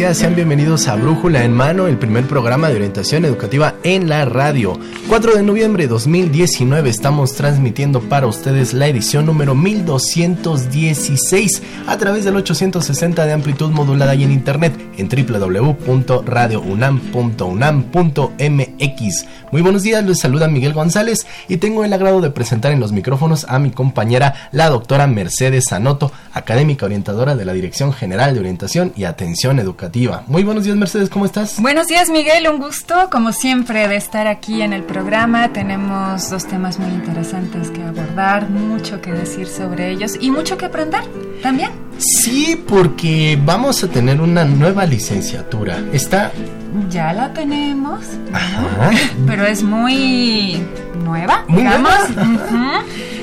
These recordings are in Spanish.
Sean bienvenidos a Brújula en Mano, el primer programa de orientación educativa en la radio. 4 de noviembre de 2019 estamos transmitiendo para ustedes la edición número 1216 a través del 860 de amplitud modulada y en internet en www.radiounam.unam.mx. Muy buenos días, les saluda Miguel González y tengo el agrado de presentar en los micrófonos a mi compañera, la doctora Mercedes Sanoto, académica orientadora de la Dirección General de Orientación y Atención Educativa muy buenos días, Mercedes, ¿cómo estás? Buenos días, Miguel, un gusto, como siempre, de estar aquí en el programa. Tenemos dos temas muy interesantes que abordar, mucho que decir sobre ellos y mucho que aprender también. Sí, porque vamos a tener una nueva licenciatura. Está... Ya la tenemos, pero es muy nueva, digamos.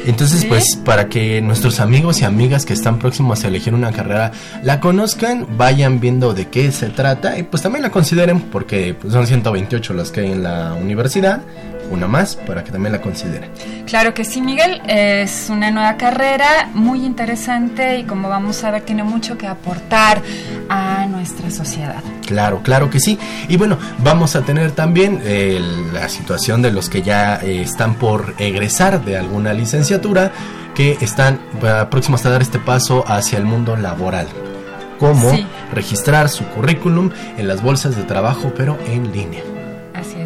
Entonces, pues para que nuestros amigos y amigas que están próximos a elegir una carrera la conozcan, vayan viendo de qué se trata y pues también la consideren porque pues, son 128 las que hay en la universidad una más para que también la considere. Claro que sí, Miguel. Es una nueva carrera muy interesante y como vamos a ver tiene mucho que aportar a nuestra sociedad. Claro, claro que sí. Y bueno, vamos a tener también eh, la situación de los que ya eh, están por egresar de alguna licenciatura que están eh, próximos a dar este paso hacia el mundo laboral. Cómo registrar su currículum en las bolsas de trabajo, pero en línea.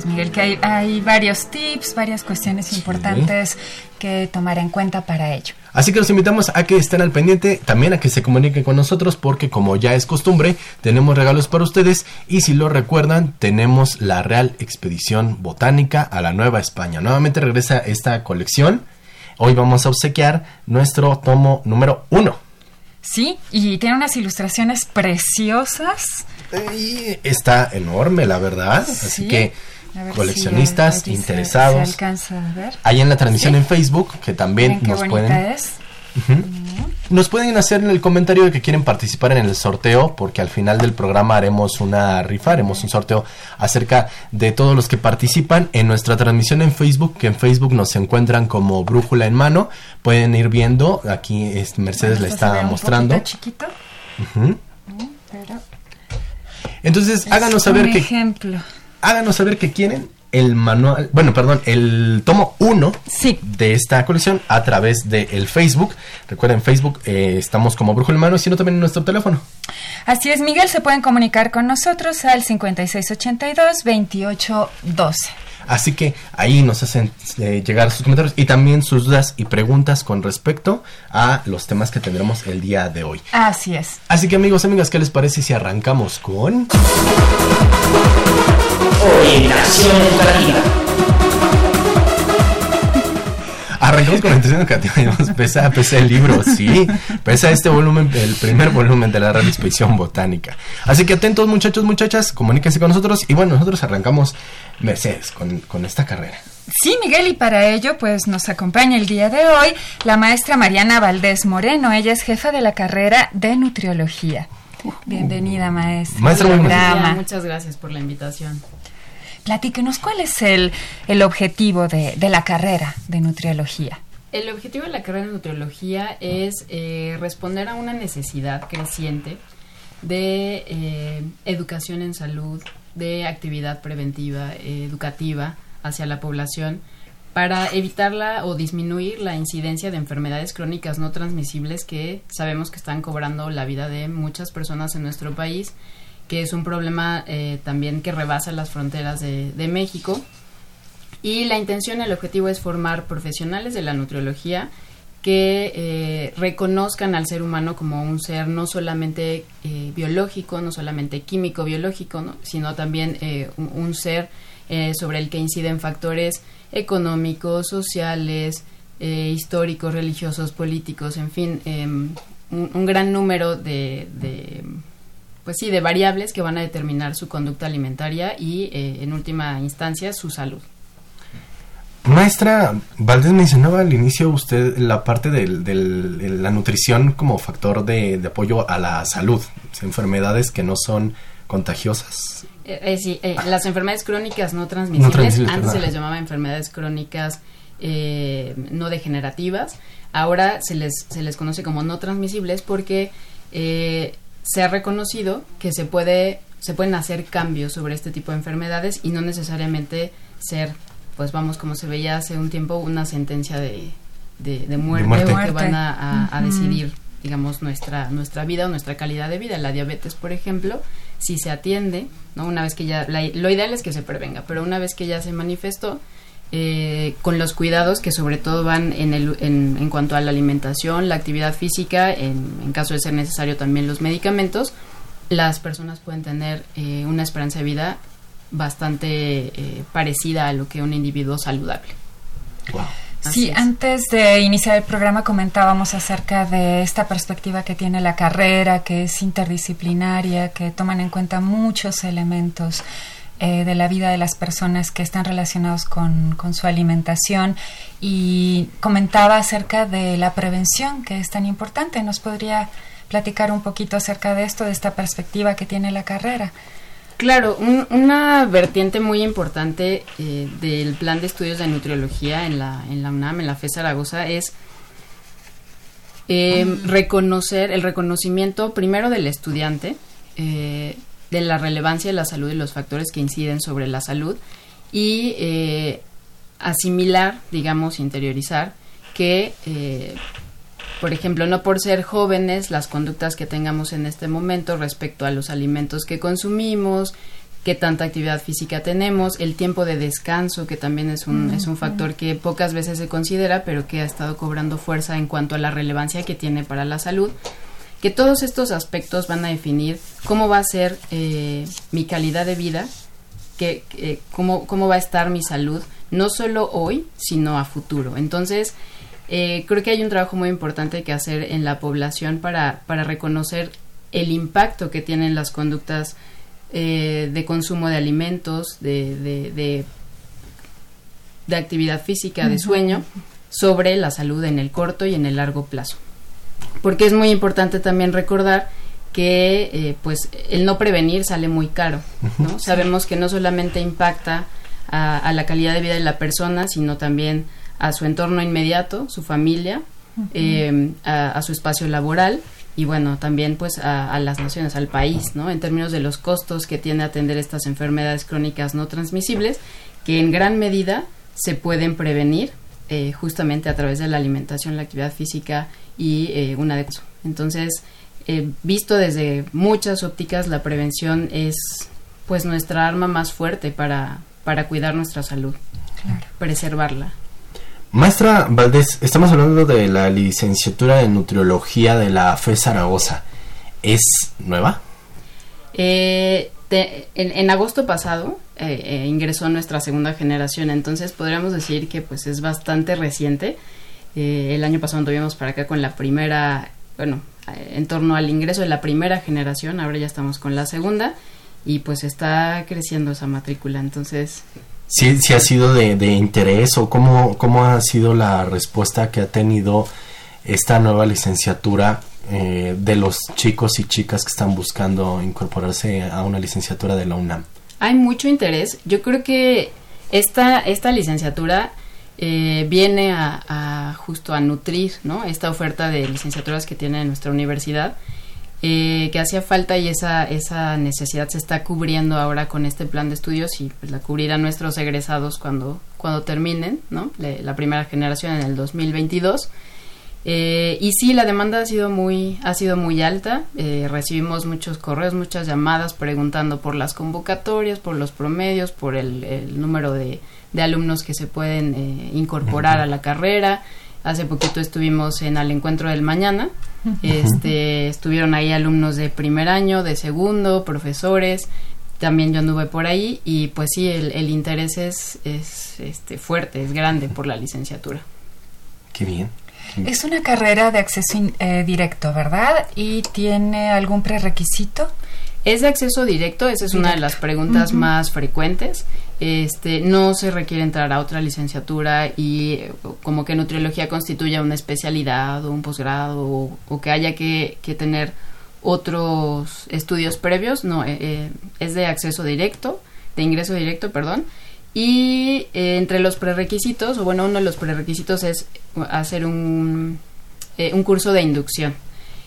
Miguel, que hay, varios tips, varias cuestiones importantes que tomar en cuenta para ello. Así que los invitamos a que estén al pendiente, también a que se comuniquen con nosotros, porque como ya es costumbre, tenemos regalos para ustedes y si lo recuerdan, tenemos la Real Expedición Botánica a la Nueva España. Nuevamente regresa esta colección. Hoy vamos a obsequiar nuestro tomo número uno. Sí, y tiene unas ilustraciones preciosas. Y está enorme, la verdad. Así que coleccionistas interesados. Ahí en la transmisión en Facebook, que también nos pueden. Nos pueden hacer en el comentario de que quieren participar en el sorteo, porque al final del programa haremos una rifa, haremos un sorteo acerca de todos los que participan en nuestra transmisión en Facebook, que en Facebook nos encuentran como Brújula en Mano. Pueden ir viendo, aquí Mercedes le está mostrando. chiquito. Entonces, háganos saber que. ejemplo háganos saber que quieren el manual, bueno, perdón, el tomo 1 de esta colección a través del Facebook. Recuerden, Facebook eh, estamos como Brujo en Mano, sino también en nuestro teléfono. Así es, Miguel, se pueden comunicar con nosotros al 5682-2812. Así que ahí nos hacen eh, llegar sus comentarios y también sus dudas y preguntas con respecto a los temas que tendremos el día de hoy. Así es. Así que amigos, amigas, ¿qué les parece si arrancamos con... Orientación educativa. Arrancamos con la orientación educativa. Pesa, pesa el libro, sí. Pesa este volumen, el primer volumen de la Real Expedición Botánica. Así que atentos, muchachos, muchachas, comuníquense con nosotros. Y bueno, nosotros arrancamos Mercedes con, con esta carrera. Sí, Miguel, y para ello, pues nos acompaña el día de hoy la maestra Mariana Valdés Moreno. Ella es jefa de la carrera de nutriología. Bienvenida, maestra. Maestra, muchas gracias por la invitación. Platíquenos, ¿cuál es el, el objetivo de, de, la carrera de nutriología? El objetivo de la carrera de nutriología es eh, responder a una necesidad creciente de eh, educación en salud, de actividad preventiva, eh, educativa hacia la población para evitarla o disminuir la incidencia de enfermedades crónicas no transmisibles que sabemos que están cobrando la vida de muchas personas en nuestro país que es un problema eh, también que rebasa las fronteras de, México. Y la intención, el objetivo es formar profesionales de la nutriología que eh, reconozcan al ser humano como un ser no solamente eh, biológico, no solamente químico biológico, sino también un, ser sobre el que inciden factores económicos, sociales, históricos, religiosos, políticos, en fin, em, un, gran número de pues sí, de variables que van a determinar su conducta alimentaria y, eh, en última instancia, su salud. Maestra, Valdés mencionaba al inicio usted la parte de la nutrición como factor de, apoyo a la salud, enfermedades que no son contagiosas. Eh, eh, sí, las enfermedades crónicas no transmisibles, antes se les llamaba enfermedades crónicas no degenerativas, ahora se les, se les conoce como no transmisibles porque se ha reconocido que se puede se pueden hacer cambios sobre este tipo de enfermedades y no necesariamente ser pues vamos como se veía hace un tiempo una sentencia de, de, muerte, que van a, decidir digamos nuestra nuestra vida o nuestra calidad de vida. La diabetes por ejemplo si se atiende no una vez que ya lo ideal es que se prevenga pero una vez que ya se manifestó eh, con los cuidados que sobre todo van en, el, en, en cuanto a la alimentación, la actividad física, en, caso de ser necesario también los medicamentos, las personas pueden tener eh, una esperanza de vida bastante eh, parecida a lo que un individuo saludable. Sí, antes de iniciar el programa comentábamos acerca de esta perspectiva que tiene la carrera, que es interdisciplinaria, que toman en cuenta muchos elementos eh, de la vida de las personas que están relacionados con, su alimentación y comentaba acerca de la prevención que es tan importante. ¿Nos podría platicar un poquito acerca de esto, de esta perspectiva que tiene la carrera? Claro, una vertiente muy importante eh, del plan de estudios de nutriología en la, en la UNAM, en la FE Zaragoza, es eh, reconocer el reconocimiento primero del estudiante, de la relevancia de la salud y los factores que inciden sobre la salud y eh, asimilar, digamos, interiorizar que, eh, por ejemplo, no por ser jóvenes, las conductas que tengamos en este momento respecto a los alimentos que consumimos, qué tanta actividad física tenemos, el tiempo de descanso, que también es un, es un factor que pocas veces se considera, pero que ha estado cobrando fuerza en cuanto a la relevancia que tiene para la salud que todos estos aspectos van a definir cómo va a ser eh, mi calidad de vida, que, cómo, cómo va a estar mi salud, no solo hoy, sino a futuro. Entonces, eh, creo que hay un trabajo muy importante que hacer en la población para, para reconocer el impacto que tienen las conductas eh, de consumo de alimentos, de, de, de, actividad física, de sueño, sobre la salud en el corto y en el largo plazo porque es muy importante también recordar que eh, pues el no prevenir sale muy caro, ¿no? Sabemos que no solamente impacta a, la calidad de vida de la persona, sino también a su entorno inmediato, su familia, em, a, su espacio laboral y bueno, también pues a, las naciones, al país, ¿no? En términos de los costos que tiene atender estas enfermedades crónicas no transmisibles, que en gran medida se pueden prevenir eh, justamente a través de la alimentación, la actividad física y eh, una de Entonces, eh, visto desde muchas ópticas, la prevención es pues nuestra arma más fuerte para, para cuidar nuestra salud, preservarla. Maestra Valdés, estamos hablando de la licenciatura de nutriología de la FE Zaragoza. ¿Es nueva? Eh, en, agosto pasado ingresó nuestra segunda generación, entonces podríamos decir que pues es bastante reciente. Eh, el año pasado tuvimos para acá con la primera, bueno, eh, en torno al ingreso de la primera generación, ahora ya estamos con la segunda y pues está creciendo esa matrícula, entonces... Sí, sí ha sido de, interés o cómo, cómo ha sido la respuesta que ha tenido esta nueva licenciatura eh, de los chicos y chicas que están buscando incorporarse a una licenciatura de la UNAM. Hay mucho interés. Yo creo que esta, esta licenciatura eh, viene a, justo a nutrir ¿no? esta oferta de licenciaturas que tiene nuestra universidad, eh, que hacía falta y esa, esa necesidad se está cubriendo ahora con este plan de estudios y pues, la cubrirán nuestros egresados cuando, cuando terminen ¿no? la primera generación en el 2022. Eh, y sí, la demanda ha sido muy, ha sido muy alta. Eh, recibimos muchos correos, muchas llamadas preguntando por las convocatorias, por los promedios, por el, número de, alumnos que se pueden eh, incorporar a la carrera. Hace poquito estuvimos en el encuentro del mañana. Este, estuvieron ahí alumnos de primer año, de segundo, profesores. También yo anduve por ahí y pues sí, el, interés es, es este, fuerte, es grande por la licenciatura. Qué bien. Es una carrera de acceso eh, directo, ¿verdad? ¿Y tiene algún prerequisito? Es de acceso directo, esa es una de las preguntas más frecuentes. Este, no se requiere entrar a otra licenciatura y eh, como que nutriología constituya una especialidad o un posgrado o, que haya que, tener otros estudios previos. No, eh, es de acceso directo, de ingreso directo, perdón. Y entre los prerequisitos, o bueno, uno de los prerequisitos es hacer un, eh, un curso de inducción.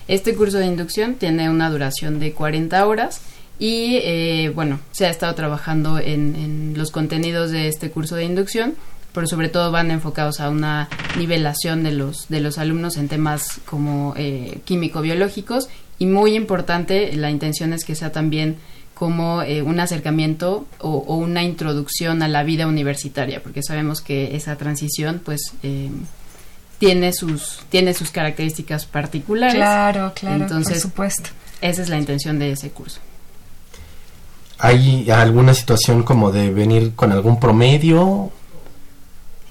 Este curso de inducción tiene una duración de 40 horas y eh, bueno, se ha estado trabajando en, los contenidos de este curso de inducción, pero sobre todo van enfocados a una nivelación de los, de los alumnos en temas como eh, químico-biológicos y muy importante, la intención es que sea también como un acercamiento o, una introducción a la vida universitaria, porque sabemos que esa transición pues tiene sus, tiene sus características particulares. Claro, claro, Entonces, por supuesto. Esa es la intención de ese curso. ¿Hay alguna situación como de venir con algún promedio?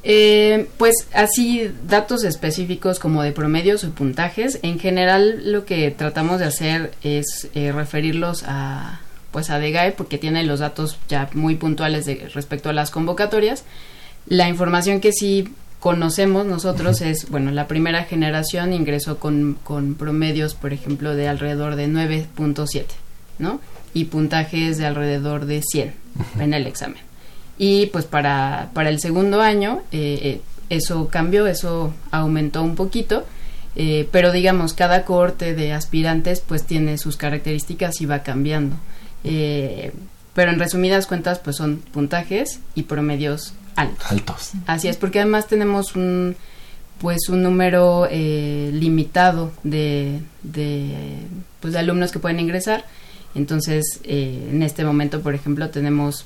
Eh, pues así, datos específicos como de promedios o puntajes. En general, lo que tratamos de hacer es eh, referirlos a pues a DEGAE porque tiene los datos ya muy puntuales de, respecto a las convocatorias. La información que sí conocemos nosotros es, bueno, la primera generación ingresó con, con promedios, por ejemplo, de alrededor de 9.7, ¿no? Y puntajes de alrededor de 100 en el examen. Y pues para, para el segundo año eh, eh, eso cambió, eso aumentó un poquito, eh, pero digamos, cada corte de aspirantes pues tiene sus características y va cambiando. Pero en resumidas cuentas pues son puntajes y promedios altos. Así es, porque además tenemos un pues un número eh, limitado de, de, pues, de alumnos que pueden ingresar. Entonces, eh, en este momento, por ejemplo, tenemos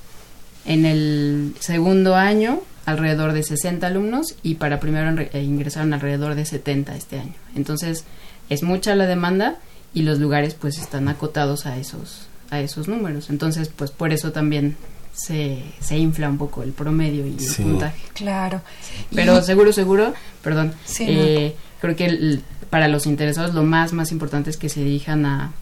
en el segundo año alrededor de 60 alumnos y para primero eh, ingresaron alrededor de 70 este año. Entonces, es mucha la demanda y los lugares pues están acotados a esos a esos números. Entonces, pues por eso también se, se infla un poco el promedio y el puntaje. Claro. Pero seguro, seguro, perdón, eh, creo que para los interesados lo más, más importante es que se dirijan a,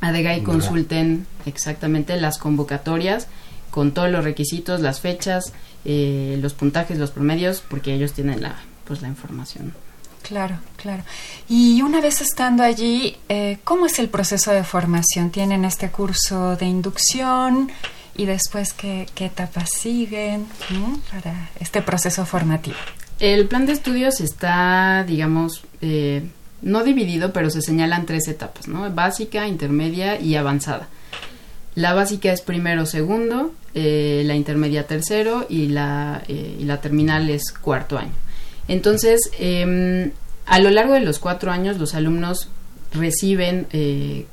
a DEGA y consulten exactamente las convocatorias con todos los requisitos, las fechas, eh, los puntajes, los promedios, porque ellos tienen la, pues, la información. Claro, claro. Y una vez estando allí, eh, ¿cómo es el proceso de formación? ¿Tienen este curso de inducción? y después qué, etapas siguen para este proceso formativo. El plan de estudios está, digamos, eh, no dividido, pero se señalan tres etapas, ¿no? Básica, intermedia y avanzada. La básica es primero, segundo, eh, la intermedia tercero y la, eh, y la terminal es cuarto año. Entonces, em, a lo largo de los cuatro años los alumnos reciben eh,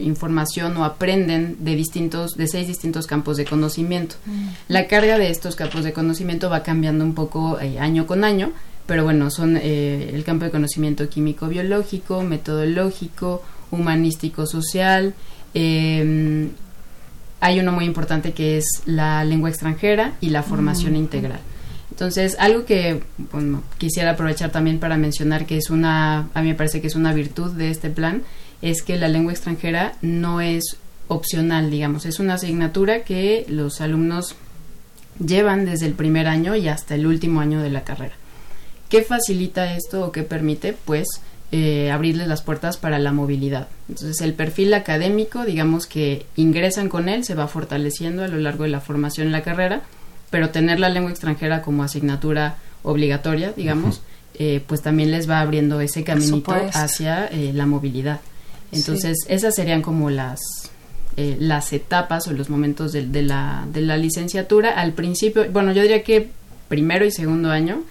información o aprenden de distintos de seis distintos campos de conocimiento. Mm. La carga de estos campos de conocimiento va cambiando un poco eh, año con año, pero bueno, son eh, el campo de conocimiento químico biológico, metodológico, humanístico social, em, hay uno muy importante que es la lengua extranjera y la formación mm. integral. Entonces, algo que quisiera aprovechar también para mencionar que es una, a mí me parece que es una virtud de este plan, es que la lengua extranjera no es opcional, digamos, es una asignatura que los alumnos llevan desde el primer año y hasta el último año de la carrera. ¿Qué facilita esto o qué permite? Pues eh, abrirles las puertas para la movilidad. Entonces el perfil académico, digamos que ingresan con él, se va fortaleciendo a lo largo de la formación en la carrera, pero tener la lengua extranjera como asignatura obligatoria, digamos, eh, pues también les va abriendo ese caminito hacia eh, la movilidad. Entonces, esas serían como las, eh, las etapas o los momentos de, la, de la licenciatura. Al principio, bueno, yo diría que primero y segundo año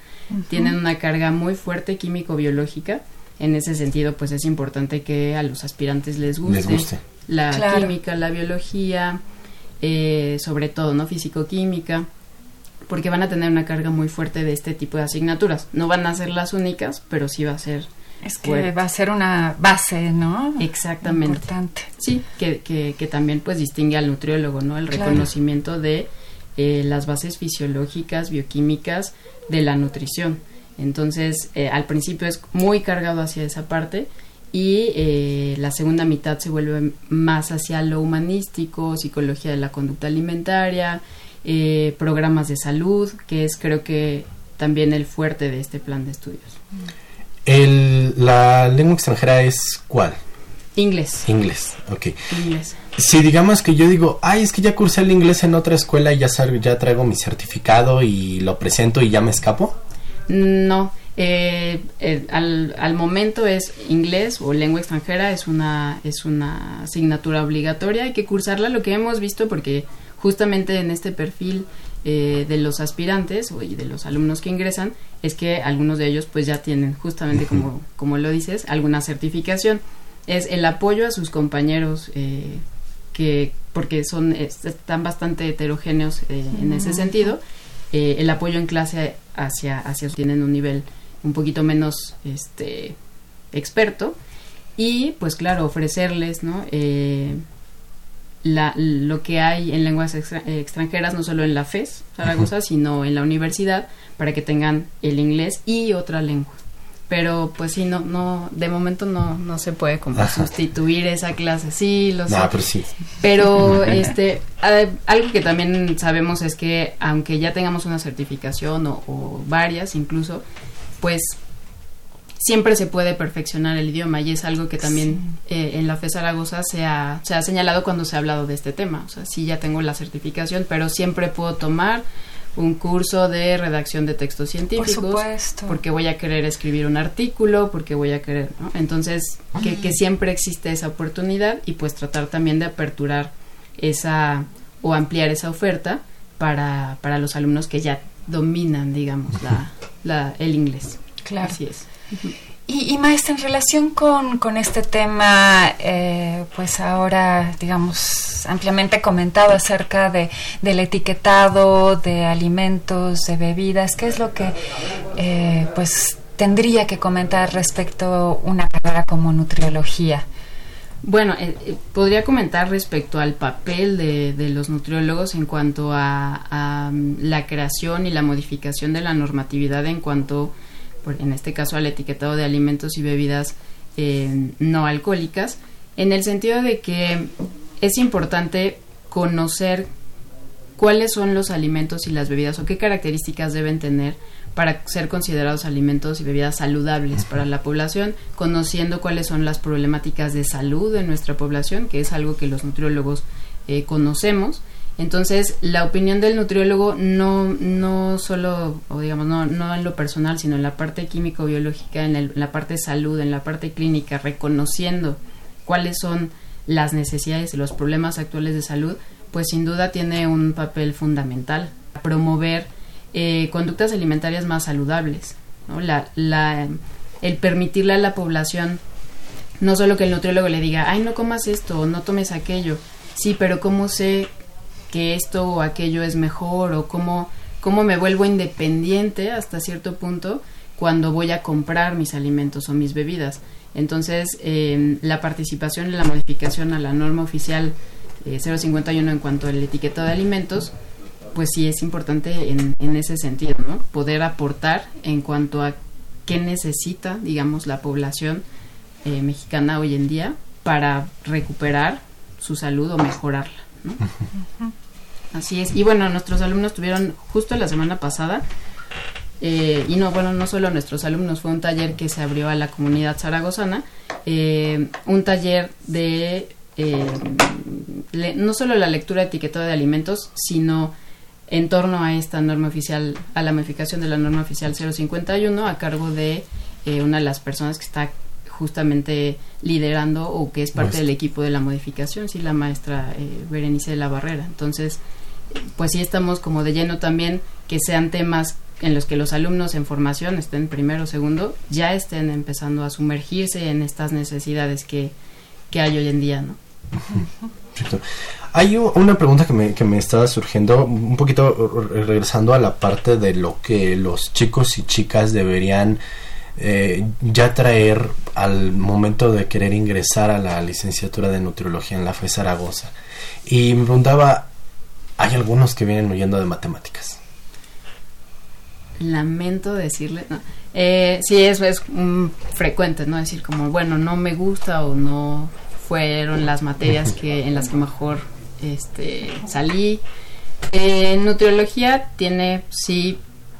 tienen una carga muy fuerte químico-biológica. En ese sentido, pues es importante que a los aspirantes les guste, la química, la biología, eh, sobre todo, ¿no? Físico-química, porque van a tener una carga muy fuerte de este tipo de asignaturas. No van a ser las únicas, pero sí va a ser es que va a ser una base, ¿no? Exactamente. Importante. Sí, que, que, también pues distingue al nutriólogo, ¿no? El reconocimiento de eh, las bases fisiológicas, bioquímicas de la nutrición. Entonces, eh, al principio es muy cargado hacia esa parte y eh, la segunda mitad se vuelve más hacia lo humanístico, psicología de la conducta alimentaria, programas de salud, que es creo que también el fuerte de este plan de estudios. El, ¿La lengua extranjera es cuál? Inglés. Inglés, ok. Inglés. Si digamos que yo digo, ay, es que ya cursé el inglés en otra escuela y ya, ya traigo mi certificado y lo presento y ya me escapo. No, eh, eh, al, al, momento es inglés o lengua extranjera, es una, es una asignatura obligatoria, hay que cursarla, lo que hemos visto porque justamente en este perfil eh, de los aspirantes y de los alumnos que ingresan es que algunos de ellos pues ya tienen justamente como, como lo dices alguna certificación. Es el apoyo a sus compañeros eh, que porque son están bastante heterogéneos eh, en ese sentido el apoyo en clase hacia hacia tienen un nivel un poquito menos este experto. Y pues claro ofrecerles no lo que hay en lenguas extranjeras, no solo en la FES Zaragoza, sino en la universidad, para que tengan el inglés y otra lengua. Pero pues sí, no, no, de momento no, no se puede como sustituir esa clase. Sí, lo sé. pero sí. Pero este, algo que también sabemos es que aunque ya tengamos una certificación o, o varias incluso, pues siempre se puede perfeccionar el idioma y es algo que también eh, en la FE Zaragoza se ha, se ha señalado cuando se ha hablado de este tema. O sea, sí ya tengo la certificación, pero siempre puedo tomar un curso de redacción de textos científicos. Por supuesto. Porque voy a querer escribir un artículo, porque voy a querer, ¿no? Entonces, que, que siempre existe esa oportunidad y pues tratar también de aperturar esa o ampliar esa oferta para, para los alumnos que ya dominan, digamos, la, la, el inglés. Claro. Así es. Y, maestra, en relación con, con este tema, eh, pues ahora, digamos, ampliamente comentado acerca de, del etiquetado de alimentos, de bebidas, ¿qué es lo que, eh, pues, tendría que comentar respecto a una carrera como nutriología? Bueno, eh, podría comentar respecto al papel de, de los nutriólogos en cuanto a, a, la creación y la modificación de la normatividad en cuanto en este caso al etiquetado de alimentos y bebidas eh, no alcohólicas, en el sentido de que es importante conocer cuáles son los alimentos y las bebidas o qué características deben tener para ser considerados alimentos y bebidas saludables para la población, conociendo cuáles son las problemáticas de salud de nuestra población, que es algo que los nutriólogos eh, conocemos, entonces, la opinión del nutriólogo no, no solo, o digamos, no, no en lo personal, sino en la parte químico-biológica, en, la parte salud, en la parte clínica, reconociendo cuáles son las necesidades y los problemas actuales de salud, pues sin duda tiene un papel fundamental. Promover eh, conductas alimentarias más saludables. ¿no? La, la, el permitirle a la población, no solo que el nutriólogo le diga, ay, no comas esto no tomes aquello, sí, pero cómo sé que esto o aquello es mejor o cómo, cómo me vuelvo independiente hasta cierto punto cuando voy a comprar mis alimentos o mis bebidas. Entonces, em, la participación en la modificación a la norma oficial 051 eh, en cuanto al etiquetado de alimentos, pues sí es importante en, en ese sentido, ¿no? Poder aportar en cuanto a qué necesita, digamos, la población eh, mexicana hoy en día para recuperar su salud o mejorarla. ¿no? Así es. Y bueno, nuestros alumnos tuvieron justo la semana pasada, eh, y no, bueno, no solo nuestros alumnos, fue un taller que se abrió a la comunidad zaragozana, eh, un taller de eh, no solo la lectura etiquetada de alimentos, sino en torno a esta norma oficial, a la modificación de la norma oficial 051, a cargo de una de las personas que está justamente liderando o que es parte del equipo de la modificación, sí, la maestra Berenice de la Barrera. Entonces, pues sí estamos como de lleno también que sean temas en los que los alumnos en formación estén primero o segundo, ya estén empezando a sumergirse en estas necesidades que, que hay hoy en día, ¿no? Hay una pregunta que me, que me estaba surgiendo, un poquito regresando a la parte de lo que los chicos y chicas deberían eh, ya traer al momento de querer ingresar a la licenciatura de nutriología en la FE Zaragoza. Y me preguntaba, hay algunos que vienen huyendo de matemáticas. Lamento decirle, no. Eh, sí, eso es frecuente, ¿no? Decir como, bueno, no me gusta o no fueron las materias que en las que mejor este, salí. Eh, nutriología tiene, sí,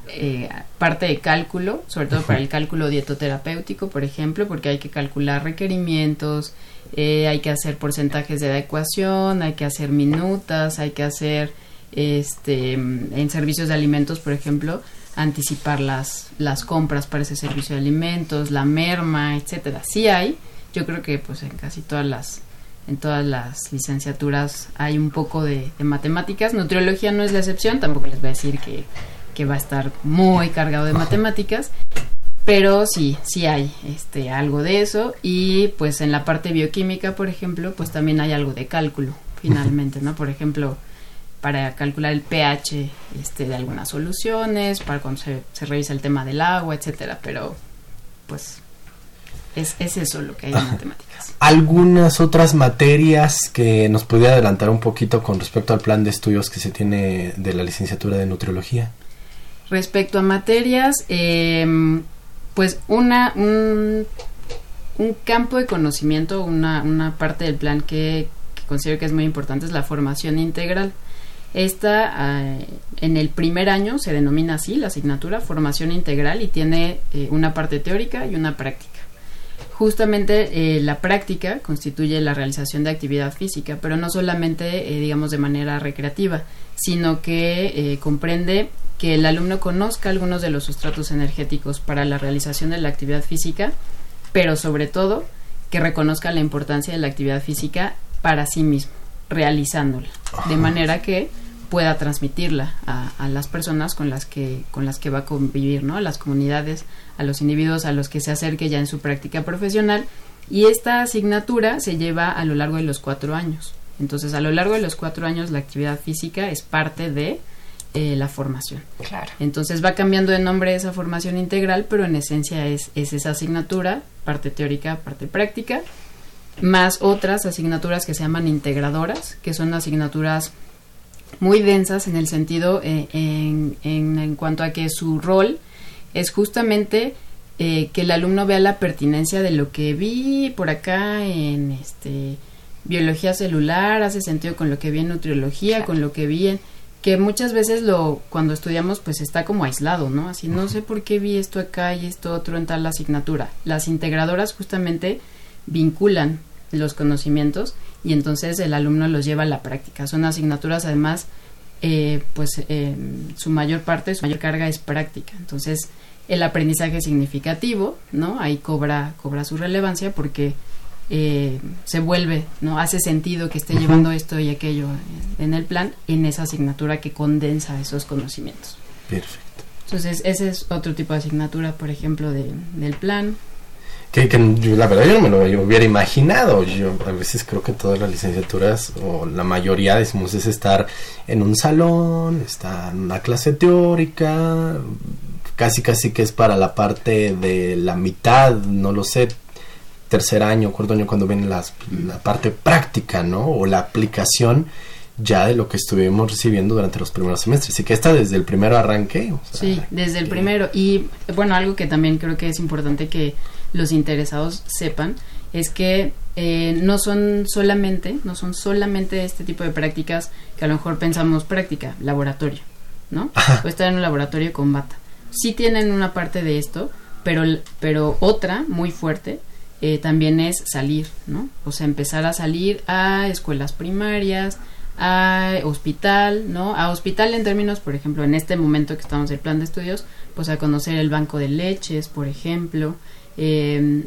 eh, parte de cálculo, sobre todo para el cálculo dietoterapéutico, por ejemplo, porque hay que calcular requerimientos, eh, hay que hacer porcentajes de adecuación, hay que hacer minutas, hay que hacer, este, en servicios de alimentos, por ejemplo, anticipar las, las compras para ese servicio de alimentos, la merma, etcétera. Sí hay, yo creo que pues en casi todas las en todas las licenciaturas hay un poco de, matemáticas. Nutriología no es la excepción, tampoco les voy a decir que, que, va a estar muy cargado de matemáticas, pero sí, sí hay este, algo de eso. Y pues en la parte bioquímica, por ejemplo, pues también hay algo de cálculo, finalmente, ¿no? Por ejemplo, para calcular el pH este, de algunas soluciones, para cuando se, se revisa el tema del agua, etcétera, pero pues es, eso lo que hay en matemáticas. ¿Algunas otras materias que nos pudiera adelantar un poquito con respecto al plan de estudios que se tiene de la licenciatura de nutriología? Respecto a materias, em, pues una, un, campo de conocimiento, una, una parte del plan que, considero que es muy importante es la formación integral. Esta ah, en el primer año se denomina así la asignatura formación integral y tiene eh, una parte teórica y una práctica. Justamente eh, la práctica constituye la realización de actividad física, pero no solamente, eh, digamos, de manera recreativa, sino que eh, comprende que el alumno conozca algunos de los sustratos energéticos para la realización de la actividad física, pero sobre todo que reconozca la importancia de la actividad física para sí mismo, realizándola, de manera que pueda transmitirla a, las personas con las que con las que va a convivir, ¿no? A las comunidades, a los individuos a los que se acerque ya en su práctica profesional. Y esta asignatura se lleva a lo largo de los cuatro años. Entonces, a lo largo de los cuatro años, la actividad física es parte de eh, la formación. Claro. Entonces va cambiando de nombre esa formación integral, pero en esencia es, es esa asignatura, parte teórica, parte práctica, más otras asignaturas que se llaman integradoras, que son asignaturas muy densas en el sentido eh, en, en, cuanto a que su rol es justamente eh, que el alumno vea la pertinencia de lo que vi por acá en este biología celular, hace sentido con lo que vi en nutriología, con lo que vi en que muchas veces lo cuando estudiamos pues está como aislado, ¿no? Así no sé por qué vi esto acá y esto otro en tal asignatura. Las integradoras justamente vinculan los conocimientos y entonces el alumno los lleva a la práctica. Son asignaturas además, eh, pues eh, su mayor parte, su mayor carga es práctica. Entonces el aprendizaje es significativo, ¿no? Ahí cobra, cobra su relevancia porque eh, se vuelve, ¿no? Hace sentido que esté llevando esto y aquello en el plan, en esa asignatura que condensa esos conocimientos. Perfecto. Entonces, ese es otro tipo de asignatura, por ejemplo, del plan que, la verdad yo no me lo hubiera imaginado. Yo a veces creo que todas las licenciaturas, o la mayoría, decimos, es estar en un salón, estar en una clase teórica, casi casi que es para la parte de la mitad, no lo sé, tercer año, cuarto año, cuando viene la parte práctica, ¿no? O la aplicación ya de lo que estuvimos recibiendo durante los primeros semestres. Así que está desde el primero arranque. sí, desde el primero. Y bueno, algo que también creo que es importante que los interesados sepan es que eh, no son solamente, no son solamente este tipo de prácticas que a lo mejor pensamos práctica, laboratorio, ¿no? O estar en un laboratorio con bata. Sí tienen una parte de esto, pero, pero otra muy fuerte eh, también es salir, ¿no? O sea, empezar a salir a escuelas primarias, a hospital, ¿no? A hospital en términos, por ejemplo, en este momento que estamos en el plan de estudios, pues a conocer el banco de leches, por ejemplo, eh,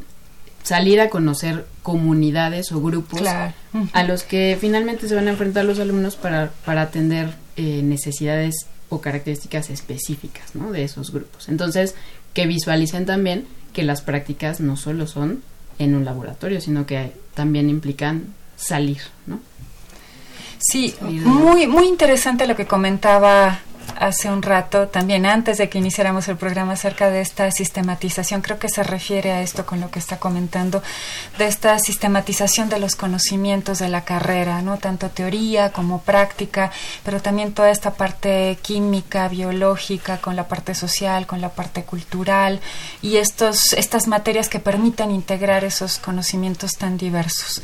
salir a conocer comunidades o grupos a los que finalmente se van a enfrentar los alumnos para, para atender eh, necesidades o características específicas ¿no? de esos grupos. Entonces, que visualicen también que las prácticas no solo son en un laboratorio, sino que también implican salir, ¿no? Sí, muy, muy interesante lo que comentaba hace un rato, también antes de que iniciáramos el programa, acerca de esta sistematización. Creo que se refiere a esto con lo que está comentando, de esta sistematización de los conocimientos de la carrera, ¿no? Tanto teoría como práctica, pero también toda esta parte química, biológica, con la parte social, con la parte cultural y estos, estas materias que permitan integrar esos conocimientos tan diversos.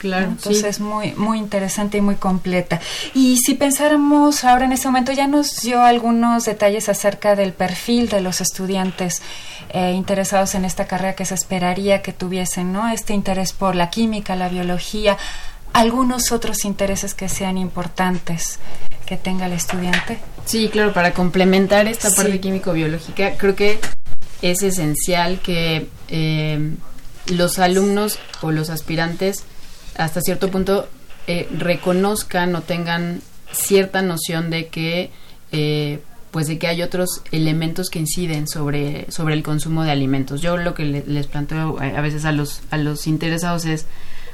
Claro. Entonces, muy, muy interesante y muy completa. Y si pensáramos ahora en este momento, ya nos dio algunos detalles acerca del perfil de los estudiantes eh, interesados en esta carrera que se esperaría que tuviesen, ¿no? Este interés por la química, la biología, algunos otros intereses que sean importantes que tenga el estudiante. Sí, claro, para complementar esta parte químico-biológica, creo que es esencial que eh, los alumnos o los aspirantes hasta cierto punto eh, reconozcan o tengan cierta noción de que eh, pues de que hay otros elementos que inciden sobre, sobre el consumo de alimentos. Yo lo que les planteo a veces a los, a los interesados es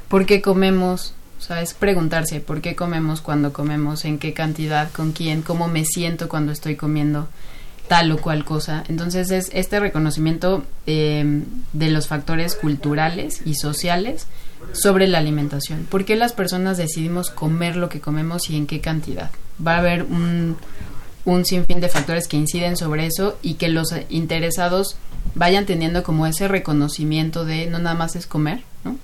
¿por qué comemos? O sea, es preguntarse ¿por qué comemos cuando comemos? ¿En qué cantidad? ¿Con quién? ¿Cómo me siento cuando estoy comiendo? tal o cual cosa. Entonces es este reconocimiento eh, de los factores culturales y sociales sobre la alimentación. ¿Por qué las personas decidimos comer lo que comemos y en qué cantidad? Va a haber un, un sinfín de factores que inciden sobre eso y que los interesados vayan teniendo como ese reconocimiento de no nada más es comer, ¿no?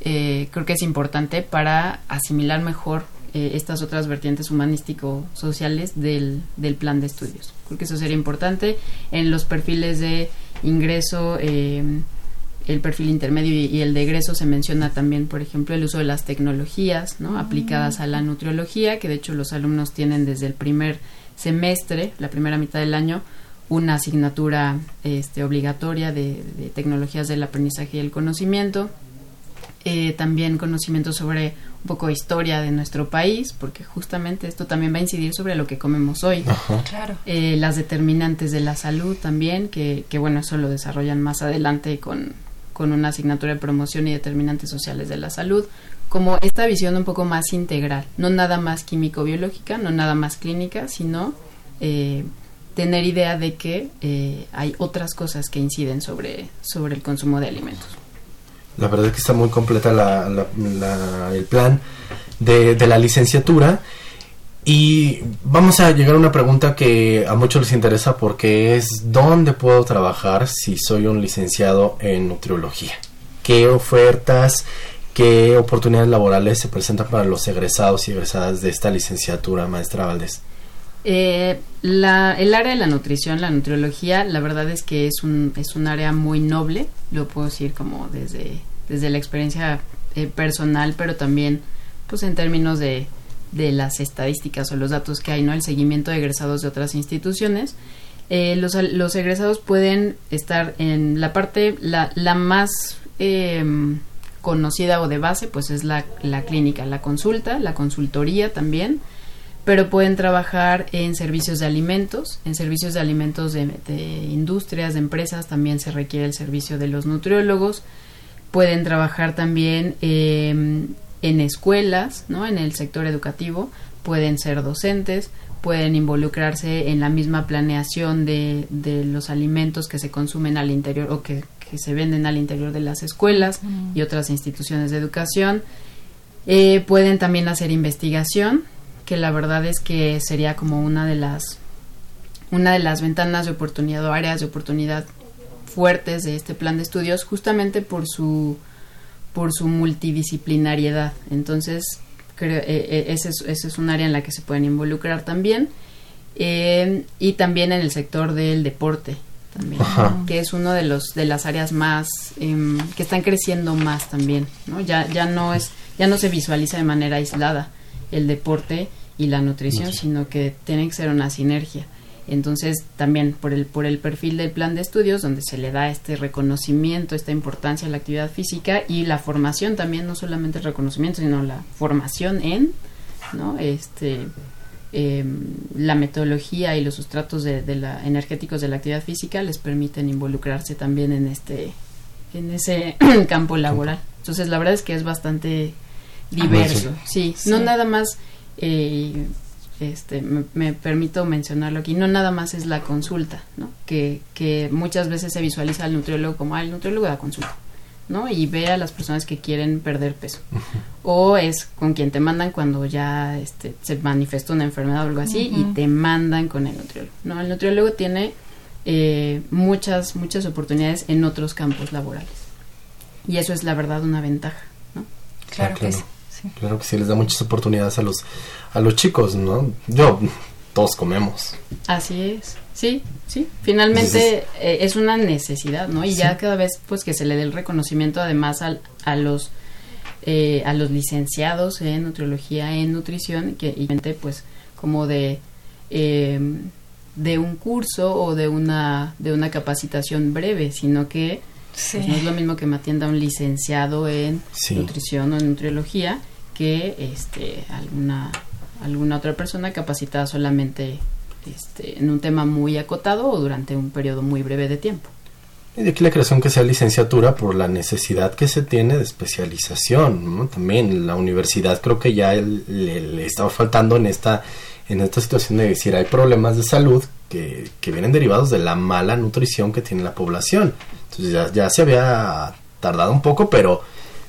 Eh, creo que es importante para asimilar mejor eh, estas otras vertientes humanístico-sociales del, del, plan de estudios. Creo que eso sería importante en los perfiles de ingreso. Eh, el perfil intermedio y, el de egreso se menciona también, por ejemplo, el uso de las tecnologías ¿no? Mm. aplicadas a la nutriología, que de hecho los alumnos tienen desde el primer semestre, la primera mitad del año, una asignatura este, obligatoria de, tecnologías del aprendizaje y el conocimiento. Eh, también conocimiento sobre un poco de historia de nuestro país, porque justamente esto también va a incidir sobre lo que comemos hoy. Claro. Eh, las determinantes de la salud también, que, que bueno, eso lo desarrollan más adelante con, con una asignatura de promoción y determinantes sociales de la salud, como esta visión un poco más integral, no nada más químico-biológica, no nada más clínica, sino eh, tener idea de que eh, hay otras cosas que inciden sobre, sobre el consumo de alimentos. La verdad es que está muy completa el plan de, de la licenciatura y vamos a llegar a una pregunta que a muchos les interesa porque es ¿dónde puedo trabajar si soy un licenciado en nutriología? ¿Qué ofertas, qué oportunidades laborales se presentan para los egresados y egresadas de esta licenciatura, maestra Valdés? Eh, la, el área de la nutrición, la nutriología, la verdad es que es un, es un área muy noble, lo puedo decir como desde, desde la experiencia eh, personal, pero también pues en términos de de las estadísticas o los datos que hay, ¿no? El seguimiento de egresados de otras instituciones. Eh, los, los, egresados pueden estar en la parte, la, la más em, conocida o de base, pues es la, la, clínica, la consulta, la consultoría también, pero pueden trabajar en servicios de alimentos, en servicios de alimentos de, industrias, de empresas, también se requiere el servicio de los nutriólogos, pueden trabajar también eh, en escuelas, ¿no? En el sector educativo, pueden ser docentes, pueden involucrarse en la misma planeación de, de los alimentos que se consumen al interior o que, se venden al interior de las escuelas y otras instituciones de educación. Eh, pueden también hacer investigación, que la verdad es que sería como una de las una de las ventanas de oportunidad o áreas de oportunidad fuertes de este plan de estudios, justamente por su por su multidisciplinariedad. Entonces, creo, eh, eh, ese, es, un área en la que se pueden involucrar también. Eh, y también en el sector del deporte, también, que es uno de los de las áreas más em, que están creciendo más también, ¿no? Ya ya no es ya no se visualiza de manera aislada el deporte y la nutrición, sino que tiene que ser una sinergia. Entonces, también por el, por el perfil del plan de estudios, donde se le da este reconocimiento, esta importancia a la actividad física y la formación también, no solamente el reconocimiento, sino la formación en, ¿no? Este, la metodología y los sustratos de, la, energéticos de la actividad física les permiten involucrarse también en este en ese campo laboral. Entonces, la verdad es que es bastante diverso. Sí, no nada más, eh, este, me, permito mencionarlo aquí, no nada más es la consulta, ¿no? Que, que muchas veces se visualiza al nutriólogo como, ah, el nutriólogo da consulta. ¿no? Y ve a las personas que quieren perder peso. O es con quien te mandan cuando ya este, se manifestó una enfermedad o algo así y te mandan con el nutriólogo, ¿no? El nutriólogo tiene eh, muchas, muchas oportunidades en otros campos laborales. Y eso es la verdad una ventaja, ¿no? Claro, que sí. Claro que sí, les da muchas oportunidades a los, a los chicos, ¿no? Yo, todos comemos. Así es. Sí, sí. Finalmente eh, es una necesidad, ¿no? Y ya cada vez, pues, que se le dé el reconocimiento además al, a los eh, a los licenciados en nutriología, en nutrición, que y pues, como de em, de un curso o de una de una capacitación breve, sino que pues, no es lo mismo que me atienda un licenciado en nutrición o en nutriología que este alguna alguna otra persona capacitada solamente este, en un tema muy acotado o durante un periodo muy breve de tiempo. Y de aquí la creación que sea licenciatura por la necesidad que se tiene de especialización. También la universidad creo que ya le, estaba faltando en esta, en esta situación de decir hay problemas de salud que, que vienen derivados de la mala nutrición que tiene la población. Entonces ya, ya se había tardado un poco, pero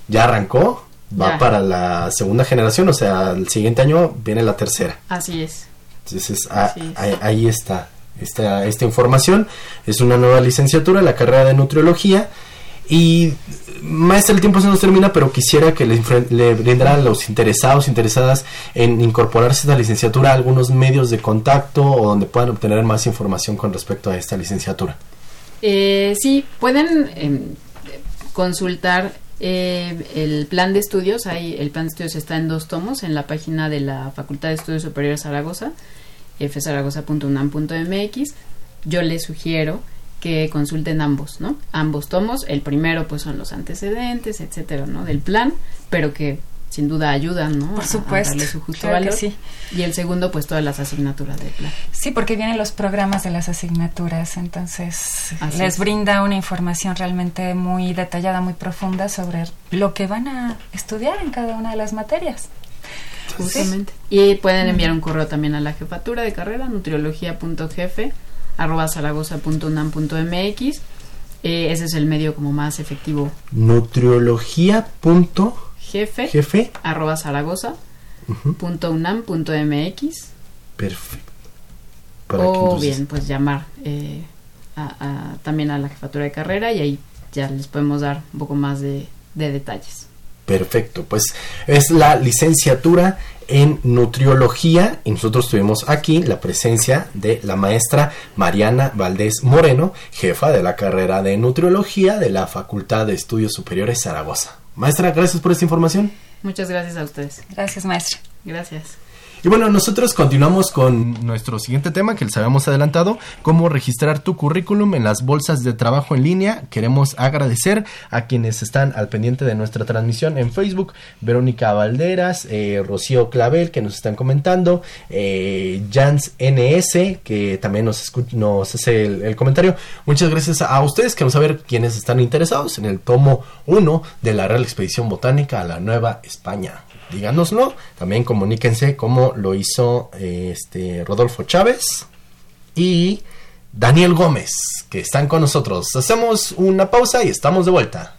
ya arrancó, va para la segunda generación, o sea, el siguiente año viene la tercera. Así es. Entonces ah, ahí, está esta, esta información. Es una nueva licenciatura, la carrera de nutriología. Y maestra, el tiempo se nos termina, pero quisiera que le, le a los interesados, interesadas en incorporarse a esta licenciatura algunos medios de contacto o donde puedan obtener más información con respecto a esta licenciatura. Eh, sí, pueden em, consultar eh, el plan de estudios. Hay, el plan de estudios está en dos tomos en la página de la Facultad de Estudios Superiores Zaragoza, fzaragoza.unam.mx. Yo les sugiero que consulten ambos, ¿no? Ambos tomos. El primero, pues, son los antecedentes, etcétera, ¿no? Del plan, pero que sin duda ayudan, ¿no? Por supuesto. darle su justo valor. Sí. Y el segundo, pues todas las asignaturas del plan. Sí, porque vienen los programas de las asignaturas, entonces les brinda una información realmente muy detallada, muy profunda sobre lo que van a estudiar en cada una de las materias. Justamente. Y pueden enviar un correo también a la jefatura de carrera, nutriología.jefe arroba zaragoza.unam.mx. Eh, ese es el medio como más efectivo. Nutriología jefe, arroba zaragoza punto unam punto mx perfecto o bien pues llamar eh, también a la jefatura de carrera y ahí ya les podemos dar un poco más de, de detalles perfecto pues es la licenciatura en nutriología y nosotros tuvimos aquí la presencia de la maestra Mariana Valdés Moreno, jefa de la carrera de nutriología de la Facultad de Estudios Superiores Zaragoza. Maestra, gracias por esta información. Muchas gracias a ustedes. Gracias, maestra. Gracias. Y bueno, nosotros continuamos con nuestro siguiente tema que les habíamos adelantado, cómo registrar tu currículum en las bolsas de trabajo en línea. Queremos agradecer a quienes están al pendiente de nuestra transmisión en Facebook, Verónica Valderas, eh, Rocío Clavel, que nos están comentando, eh, Jans NS, que también nos, nos hace el, el, comentario. Muchas gracias a ustedes, queremos saber quiénes están interesados en el tomo 1 de la Real Expedición Botánica a la Nueva España díganoslo. También comuníquense como lo hizo este Rodolfo Chávez y Daniel Gómez, que están con nosotros. Hacemos una pausa y estamos de vuelta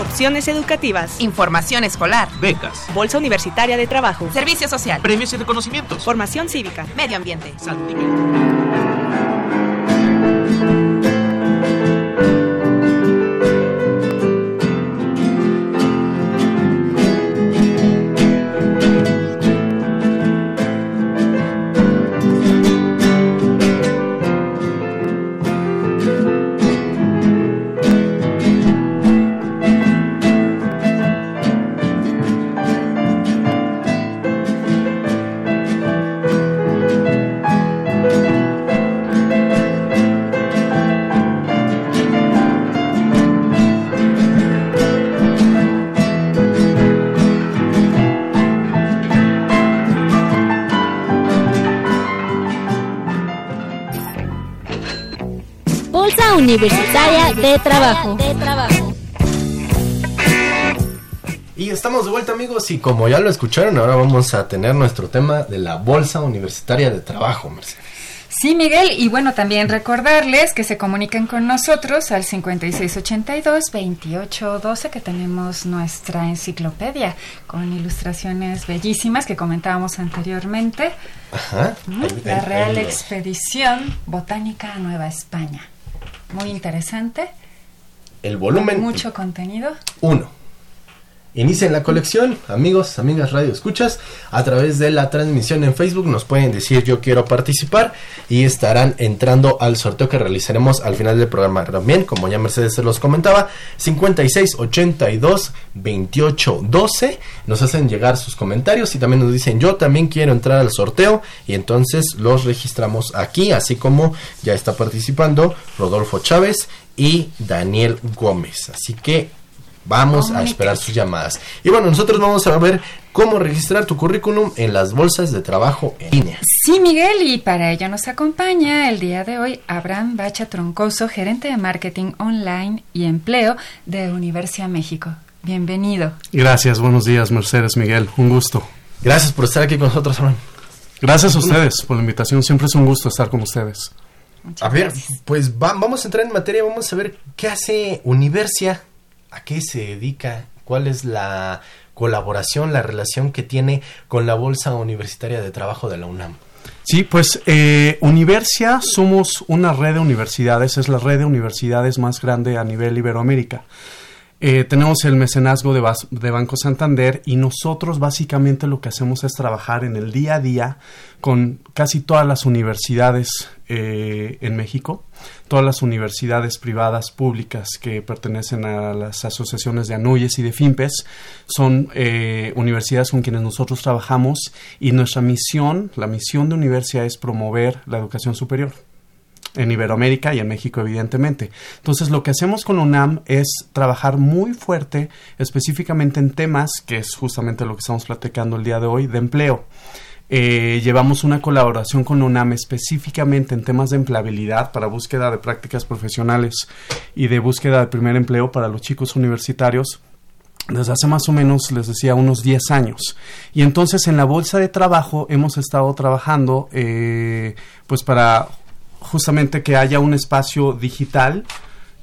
opciones educativas, información escolar, becas, bolsa universitaria de trabajo, servicio social, premios y reconocimientos, formación cívica, medio ambiente, Bolsa Universitaria de Trabajo. Y estamos de vuelta amigos y como ya lo escucharon, ahora vamos a tener nuestro tema de la Bolsa Universitaria de Trabajo, Mercedes. Sí, Miguel, y bueno, también recordarles que se comuniquen con nosotros al 5682-2812, que tenemos nuestra enciclopedia con ilustraciones bellísimas que comentábamos anteriormente. Ajá. La Real Expedición Botánica a Nueva España. Muy interesante. El volumen. mucho contenido. Uno. Inicien la colección, amigos, amigas radio escuchas, a través de la transmisión en Facebook nos pueden decir yo quiero participar y estarán entrando al sorteo que realizaremos al final del programa. También, como ya Mercedes se los comentaba, 56 82 28 12 nos hacen llegar sus comentarios y también nos dicen yo también quiero entrar al sorteo y entonces los registramos aquí, así como ya está participando Rodolfo Chávez y Daniel Gómez. Así que Vamos a esperar sus llamadas. Y bueno, nosotros vamos a ver cómo registrar tu currículum en las bolsas de trabajo en línea. Sí, Miguel, y para ello nos acompaña el día de hoy Abraham Bacha Troncoso, gerente de marketing online y empleo de Universidad México. Bienvenido. Gracias, buenos días, Mercedes Miguel, un gusto. Gracias por estar aquí con nosotros, Abraham. Gracias a ustedes por la invitación, siempre es un gusto estar con ustedes. a ver, pues vamos a entrar en materia, vamos a ver qué hace Universia a qué se dedica, cuál es la colaboración, la relación que tiene con la Bolsa Universitaria de Trabajo de la UNAM. Sí, pues eh, Universia somos una red de universidades, es la red de universidades más grande a nivel Iberoamérica. Eh, tenemos el mecenazgo de, de, Banco Santander y nosotros básicamente lo que hacemos es trabajar en el día a día con casi todas las universidades eh, en México, todas las universidades privadas públicas que pertenecen a las asociaciones de ANUYES y de FIMPES son eh, universidades con quienes nosotros trabajamos y nuestra misión, la misión de universidad es promover la educación superior en Iberoamérica y en México, evidentemente. Entonces, lo que hacemos con UNAM es trabajar muy fuerte, específicamente en temas, que es justamente lo que estamos platicando el día de hoy, de empleo. Eh, llevamos una colaboración con UNAM específicamente en temas de empleabilidad para búsqueda de prácticas profesionales y de búsqueda de primer empleo para los chicos universitarios desde hace más o menos, les decía, unos 10 años. Y entonces en la bolsa de trabajo hemos estado trabajando eh, pues para justamente que haya un espacio digital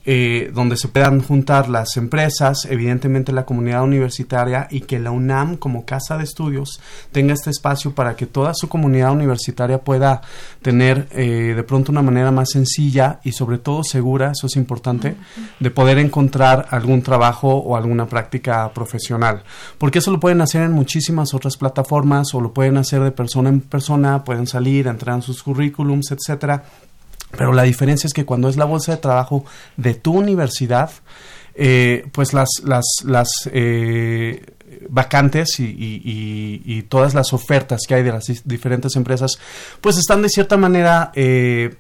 eh, donde se puedan juntar las empresas, evidentemente la comunidad universitaria y que la UNAM como casa de estudios tenga este espacio para que toda su comunidad universitaria pueda tener eh, de pronto una manera más sencilla y sobre todo segura, eso es importante, de poder encontrar algún trabajo o alguna práctica profesional. Porque eso lo pueden hacer en muchísimas otras plataformas o lo pueden hacer de persona en persona, pueden salir, entrar en sus currículums, etcétera pero la diferencia es que cuando es la bolsa de trabajo de tu universidad, eh, pues las, las, las eh, vacantes y, y, todas las ofertas que hay de las diferentes empresas, pues están de cierta manera eh,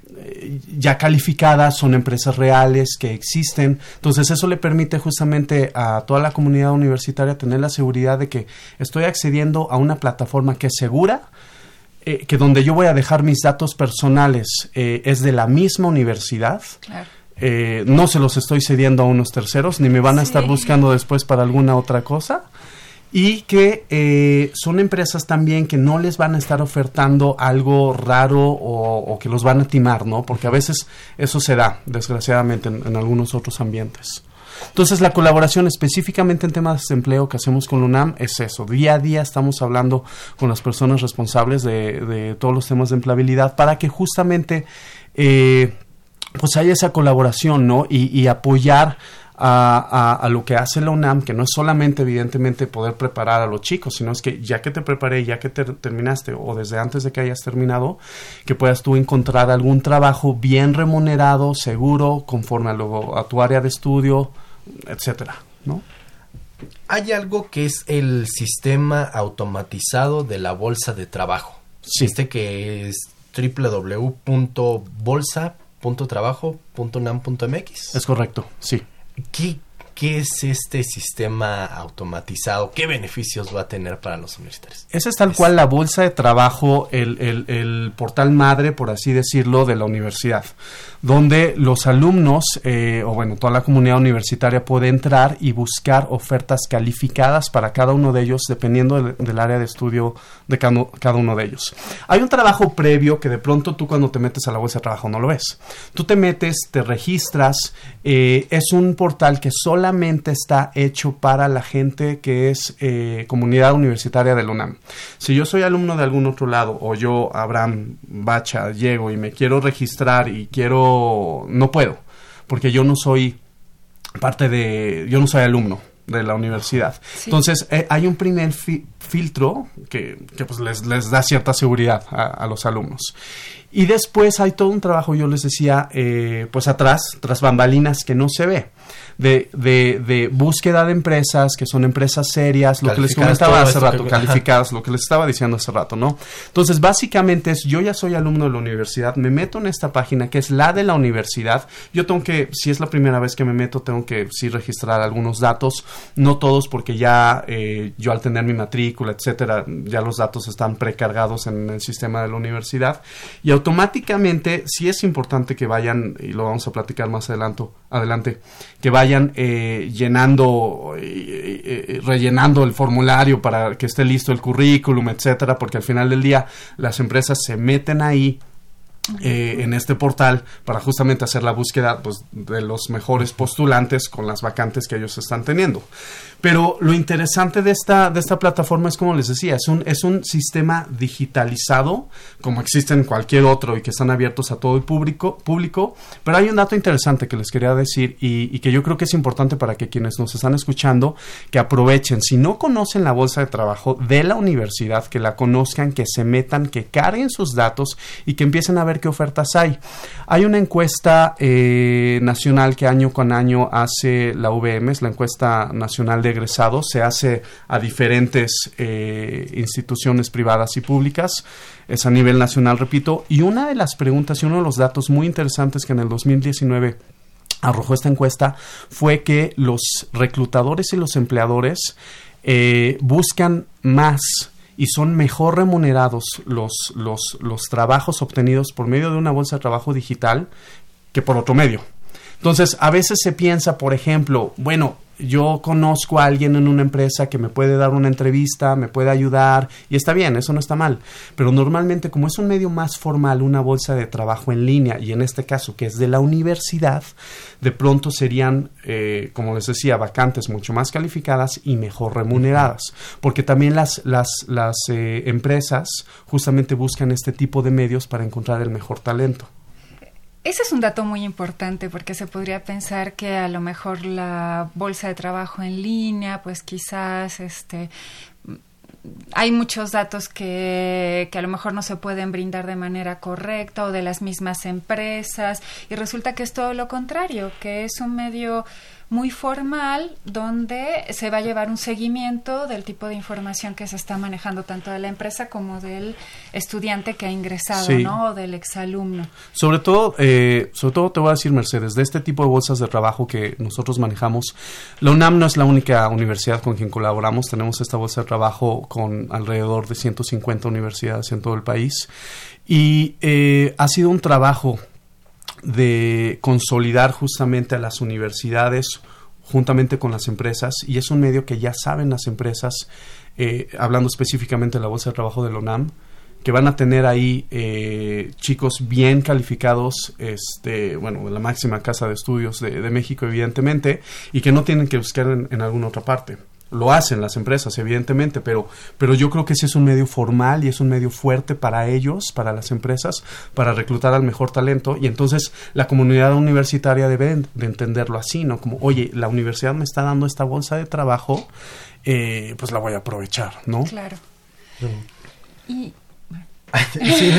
ya calificadas, son empresas reales que existen. Entonces eso le permite justamente a toda la comunidad universitaria tener la seguridad de que estoy accediendo a una plataforma que es segura, eh, que donde yo voy a dejar mis datos personales eh, es de la misma universidad. Eh, no se los estoy cediendo a unos terceros, ni me van a estar buscando después para alguna otra cosa. Y que son empresas también que no les van a estar ofertando algo raro o, que los van a timar, ¿no? Porque a veces eso se da, desgraciadamente, en algunos otros ambientes. Entonces, la colaboración específicamente en temas de empleo que hacemos con UNAM es eso. Día a día estamos hablando con las personas responsables de, todos los temas de empleabilidad para que justamente eh, pues haya esa colaboración, ¿no? Y, apoyar a, lo que hace la UNAM, que no es solamente evidentemente poder preparar a los chicos, sino es que ya que te preparé, ya que te terminaste o desde antes de que hayas terminado, que puedas tú encontrar algún trabajo bien remunerado, seguro, conforme a, lo, a tu área de estudio, etcétera, ¿no? Hay algo que es el sistema automatizado de la bolsa de trabajo. Sí. Este que es www.bolsa.trabajo.nam.mx. Es correcto, sí. ¿Qué, ¿Qué es este sistema automatizado? ¿Qué beneficios va a tener para los universitarios? Ese es tal cual la bolsa de trabajo, el, el, el portal madre, por así decirlo, de la universidad donde los alumnos eh, o bueno, toda la comunidad universitaria puede entrar y buscar ofertas calificadas para cada uno de ellos dependiendo del, área de estudio de cada, uno de ellos. Hay un trabajo previo que de pronto tú cuando te metes a la bolsa de trabajo no lo ves. Tú te metes, te registras, eh, es un portal que solamente está hecho para la gente que es eh, comunidad universitaria del UNAM. Si yo soy alumno de algún otro lado o yo, Abraham Bacha, llego y me quiero registrar y quiero, no puedo, porque yo no soy parte de, yo no soy alumno de la universidad. Entonces, eh, hay un primer filtro que, que pues les, les, da cierta seguridad a, los alumnos. Y después hay todo un trabajo, yo les decía, eh, pues atrás, tras bambalinas que no se ve de, de, de búsqueda de empresas, que son empresas serias, lo que les comentaba hace rato, calificadas, lo que les estaba diciendo hace rato, ¿no? Entonces, básicamente es, yo ya soy alumno de la universidad, me meto en esta página que es la de la universidad, yo tengo que, si es la primera vez que me meto, tengo que sí registrar algunos datos, no todos porque ya eh, yo al tener mi matrícula, etcétera, ya los datos están precargados en el sistema de la universidad. Y automáticamente sí es importante que vayan, y lo vamos a platicar más adelante, adelante que vayan eh, llenando, eh, rellenando el formulario para que esté listo el currículum, etcétera, porque al final del día las empresas se meten ahí eh, en este portal para justamente hacer la búsqueda pues, de los mejores postulantes con las vacantes que ellos están teniendo. Pero lo interesante de esta, de esta plataforma es, como les decía, es un, es un sistema digitalizado, como existe en cualquier otro y que están abiertos a todo el público, público. Pero hay un dato interesante que les quería decir y, que yo creo que es importante para que quienes nos están escuchando, que aprovechen. Si no conocen la bolsa de trabajo de la universidad, que la conozcan, que se metan, que carguen sus datos y que empiecen a ver qué ofertas hay. Hay una encuesta eh, nacional que año con año hace la UVM, es la encuesta nacional de egresados, se hace a diferentes eh, instituciones privadas y públicas, es a nivel nacional, repito, y una de las preguntas y uno de los datos muy interesantes que en el 2019 arrojó esta encuesta fue que los reclutadores y los empleadores eh, buscan más y son mejor remunerados los, los, los trabajos obtenidos por medio de una bolsa de trabajo digital que por otro medio. Entonces, a veces se piensa, por ejemplo, bueno, yo conozco a alguien en una empresa que me puede dar una entrevista, me puede ayudar, y está bien, eso no está mal. Pero normalmente, como es un medio más formal, una bolsa de trabajo en línea, y en este caso que es de la universidad, de pronto serían, eh, como les decía, vacantes mucho más calificadas y mejor remuneradas. Porque también las, las, las eh, empresas justamente buscan este tipo de medios para encontrar el mejor talento. Ese es un dato muy importante porque se podría pensar que a lo mejor la bolsa de trabajo en línea, pues quizás este hay muchos datos que, que, a lo mejor no se pueden brindar de manera correcta o de las mismas empresas y resulta que es todo lo contrario, que es un medio muy formal donde se va a llevar un seguimiento del tipo de información que se está manejando tanto de la empresa como del estudiante que ha ingresado, ¿no? O del exalumno. Sobre todo, eh, sobre todo te voy a decir, Mercedes, de este tipo de bolsas de trabajo que nosotros manejamos, la UNAM no es la única universidad con quien colaboramos. Tenemos esta bolsa de trabajo con alrededor de 150 universidades en todo el país. Y eh, ha sido un trabajo de consolidar justamente a las universidades juntamente con las empresas y es un medio que ya saben las empresas, eh, hablando específicamente de la Bolsa de Trabajo de la UNAM, que van a tener ahí eh, chicos bien calificados, este, bueno, la máxima casa de estudios de, México, evidentemente, y que no tienen que buscar en alguna otra parte lo hacen las empresas, evidentemente, pero, pero yo creo que ese es un medio formal y es un medio fuerte para ellos, para las empresas, para reclutar al mejor talento. Y entonces la comunidad universitaria debe de entenderlo así, ¿no? Como, oye, la universidad me está dando esta bolsa de trabajo, eh, pues la voy a aprovechar, ¿no? Claro. Y sí,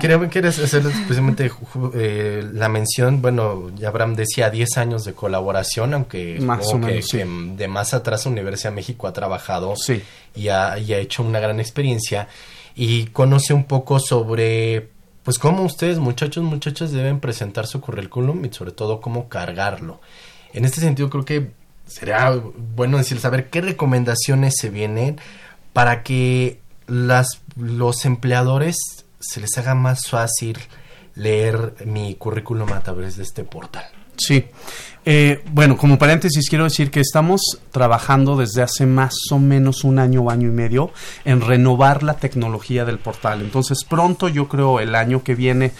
creo que quieres hacer precisamente eh, la mención, bueno, ya Abraham decía 10 años de colaboración, aunque más que, de más atrás Universidad de México ha trabajado y, ha, y ha hecho una gran experiencia y conoce un poco sobre pues cómo ustedes muchachos, muchachas deben presentar su currículum y sobre todo cómo cargarlo. En este sentido creo que sería bueno decir saber qué recomendaciones se vienen para que las, los empleadores se les haga más fácil leer mi currículum a través de este portal. Sí. Eh, bueno, como paréntesis quiero decir que estamos trabajando desde hace más o menos un año o año y medio en renovar la tecnología del portal. Entonces pronto, yo creo el año que viene,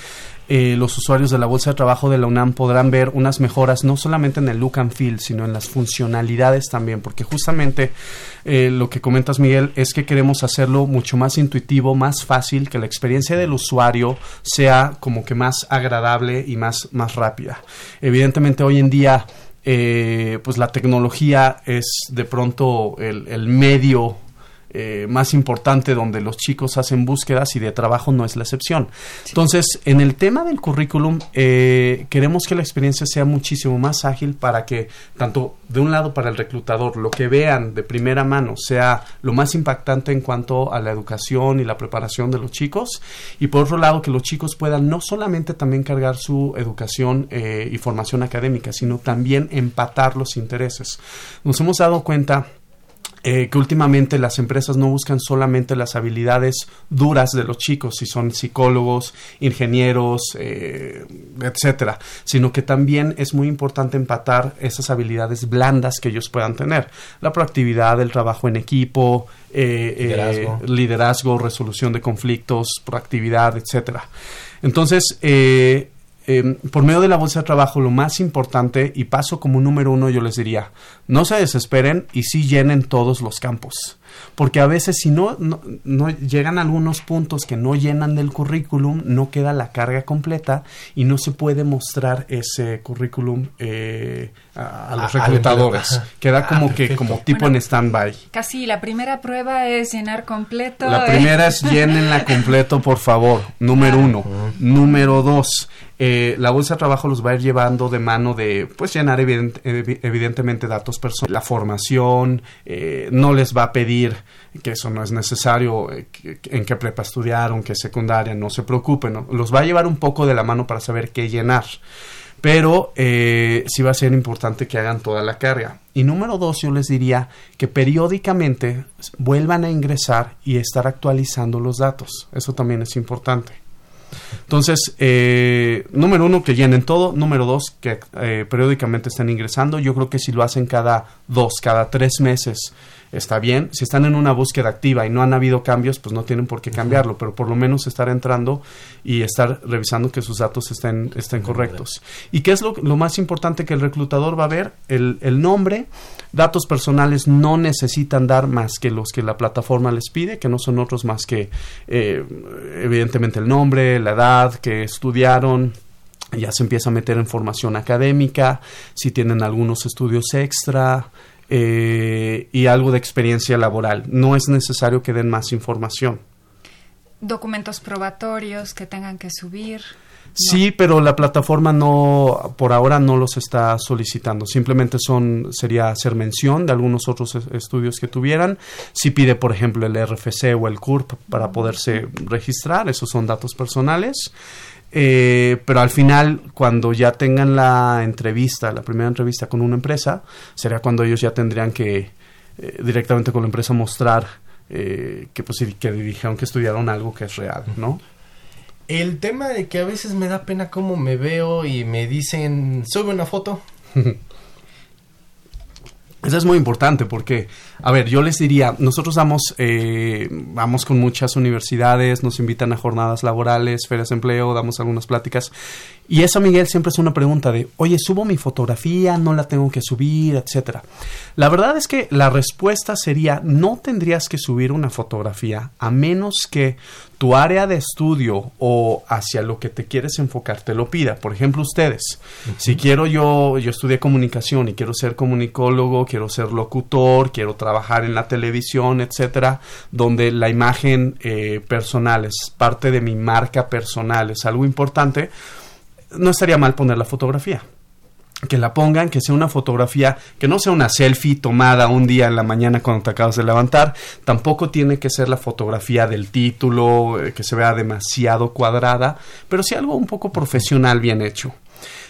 eh, los usuarios de la Bolsa de Trabajo de la UNAM podrán ver unas mejoras no solamente en el look and feel, sino en las funcionalidades también, porque justamente eh, lo que comentas, Miguel, es que queremos hacerlo mucho más intuitivo, más fácil, que la experiencia del usuario sea como que más agradable y más, más rápida. Evidentemente, hoy en día, eh, pues la tecnología es de pronto el, el medio eh, más importante donde los chicos hacen búsquedas y de trabajo no es la excepción. Entonces, en el tema del currículum, eh, queremos que la experiencia sea muchísimo más ágil para que, tanto de un lado para el reclutador, lo que vean de primera mano sea lo más impactante en cuanto a la educación y la preparación de los chicos, y por otro lado, que los chicos puedan no solamente también cargar su educación eh, y formación académica, sino también empatar los intereses. Nos hemos dado cuenta eh, que últimamente las empresas no buscan solamente las habilidades duras de los chicos, si son psicólogos, ingenieros, eh, etcétera, sino que también es muy importante empatar esas habilidades blandas que ellos puedan tener. La proactividad, el trabajo en equipo, eh, liderazgo. liderazgo. resolución de conflictos, proactividad, etcétera. Entonces, Em, por medio de la bolsa de trabajo, lo más importante, y paso como número uno, yo les diría, no se desesperen y sí llenen todos los campos porque a veces si no, no, llegan algunos puntos que no llenan del currículum, no queda la carga completa y no se puede mostrar ese currículum eh, a, los reclutadores. queda ah, como que como tipo en stand-by. Casi la primera prueba es llenar completo. La primera es llenenla completo, por favor. Número uno. Número dos. Eh, la bolsa de trabajo los va a ir llevando de mano de, pues, llenar evidentemente datos personales, la formación, eh, no les va a pedir que eso no es necesario, eh, en qué prepa estudiaron, qué secundaria, no se preocupen, los va a llevar un poco de la mano para saber qué llenar. Pero eh, sí va a ser importante que hagan toda la carga. Y número dos, yo les diría que periódicamente vuelvan a ingresar y estar actualizando los datos. Eso también es importante. Entonces, eh, número uno, que llenen todo. Número dos, que periódicamente estén ingresando. Yo creo que si lo hacen cada dos, cada tres meses, está bien. Si están en una búsqueda activa y no han habido cambios, pues no tienen por qué cambiarlo, pero por lo menos estar entrando y estar revisando que sus datos estén, estén correctos. ¿Y qué es lo, más importante que el reclutador va a ver? El, nombre, datos personales no necesitan dar más que los que la plataforma les pide, que no son otros más que eh, evidentemente el nombre, la edad, que estudiaron, ya se empieza a meter en formación académica, si tienen algunos estudios extra, eh, y algo de experiencia laboral. No es necesario que den más información. Documentos probatorios que tengan que subir. Sí, pero la plataforma no, por ahora no los está solicitando. Simplemente son, sería hacer mención de algunos otros estudios que tuvieran. Si pide, por ejemplo, el RFC o el CURP para poderse registrar, esos son datos personales. Eh, pero al final, cuando ya tengan la entrevista, la primera entrevista con una empresa, será cuando ellos ya tendrían que eh, directamente con la empresa mostrar eh, que, pues, que dijeron que estudiaron algo que es real, ¿no? El tema de que a veces me da pena cómo me veo y me dicen, sube una foto. Eso es muy importante porque, a ver, yo les diría, nosotros damos, eh, vamos con muchas universidades, nos invitan a jornadas laborales, ferias de empleo, damos algunas pláticas. Y eso, Miguel, siempre es una pregunta de, oye, ¿subo mi fotografía? ¿No la tengo que subir? Etcétera. La verdad es que la respuesta sería, no tendrías que subir una fotografía a menos que tu área de estudio o hacia lo que te quieres enfocar te lo pida. Por ejemplo, ustedes, si quiero yo, yo estudié comunicación y quiero ser comunicólogo, quiero ser locutor, quiero trabajar en la televisión, etcétera, donde la imagen eh, personal es parte de mi marca personal, es algo importante, no estaría mal poner la fotografía que la pongan, que sea una fotografía, que no sea una selfie tomada un día en la mañana cuando te acabas de levantar, tampoco tiene que ser la fotografía del título, eh, que se vea demasiado cuadrada, pero sí algo un poco profesional bien hecho.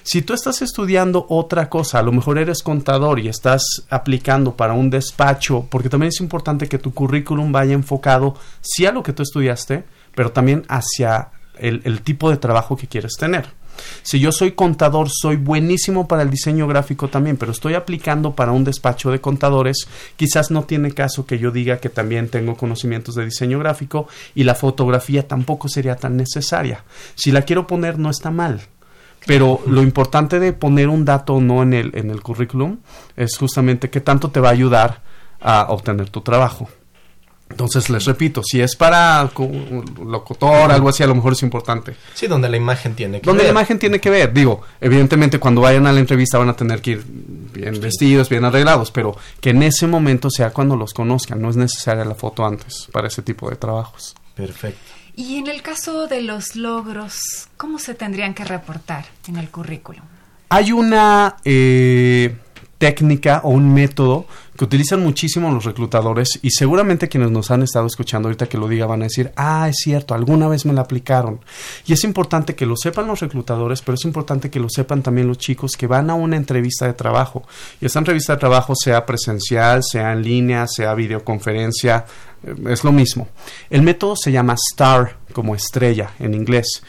Si tú estás estudiando otra cosa, a lo mejor eres contador y estás aplicando para un despacho, porque también es importante que tu currículum vaya enfocado sí a lo que tú estudiaste, pero también hacia el tipo de trabajo que quieres tener. Si yo soy contador, soy buenísimo para el diseño gráfico también, pero estoy aplicando para un despacho de contadores, quizás no tiene caso que yo diga que también tengo conocimientos de diseño gráfico y la fotografía tampoco sería tan necesaria. Si la quiero poner, no está mal. Pero lo importante de poner un dato o no en el, en el currículum es justamente qué tanto te va a ayudar a obtener tu trabajo. Entonces, les repito, si es para un locutor, algo así, a lo mejor es importante. Sí, donde la imagen tiene que ver. Donde la imagen tiene que ver. Digo, evidentemente cuando vayan a la entrevista van a tener que ir bien vestidos, bien arreglados, pero que en ese momento sea cuando los conozcan. No es necesaria la foto antes para ese tipo de trabajos. Perfecto. Y en el caso de los logros, ¿cómo se tendrían que reportar en el currículum? Hay una... Eh, técnica o un método que utilizan muchísimo los reclutadores y seguramente quienes nos han estado escuchando ahorita que lo diga van a decir, ah, es cierto, alguna vez me la aplicaron. Y es importante que lo sepan los reclutadores, pero es importante que lo sepan también los chicos que van a una entrevista de trabajo. Y esa entrevista de trabajo sea presencial, sea en línea, sea videoconferencia, eh, es lo mismo. El método se llama STAR, como estrella en inglés.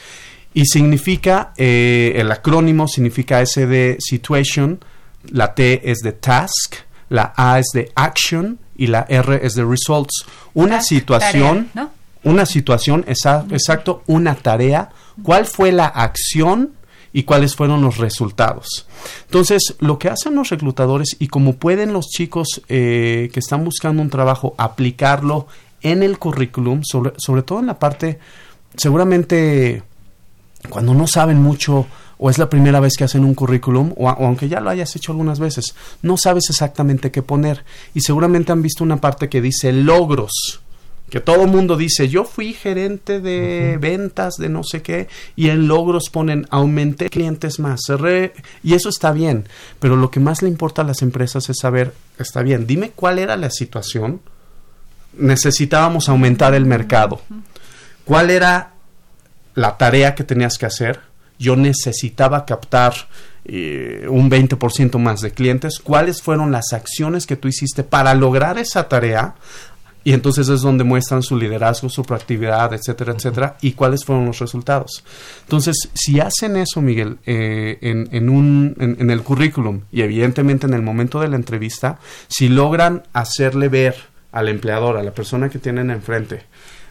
Y significa, eh, el acrónimo significa S de Situation, la T es de task, la A es de action y la R es de results. Una situación, una situación, exacto, una tarea, cuál fue la acción y cuáles fueron los resultados. Entonces, lo que hacen los reclutadores y como pueden los chicos eh, que están buscando un trabajo aplicarlo en el currículum, sobre, sobre todo en la parte, seguramente cuando no saben mucho o es la primera vez que hacen un currículum, o, aunque ya lo hayas hecho algunas veces, no sabes exactamente qué poner. Y seguramente han visto una parte que dice logros, que todo el mundo dice, yo fui gerente de ventas de no sé qué, y en logros ponen, aumenté clientes más, cerré, y eso está bien, pero lo que más le importa a las empresas es saber, está bien, dime cuál era la situación, necesitábamos aumentar el mercado, cuál era la tarea que tenías que hacer, yo necesitaba captar eh, un 20% más de clientes, cuáles fueron las acciones que tú hiciste para lograr esa tarea. Y entonces es donde muestran su liderazgo, su proactividad, etcétera, etcétera, y cuáles fueron los resultados. Entonces, si hacen eso, Miguel, eh, en, en, un, en, el currículum y evidentemente en el momento de la entrevista, si logran hacerle ver al empleador, a la persona que tienen enfrente,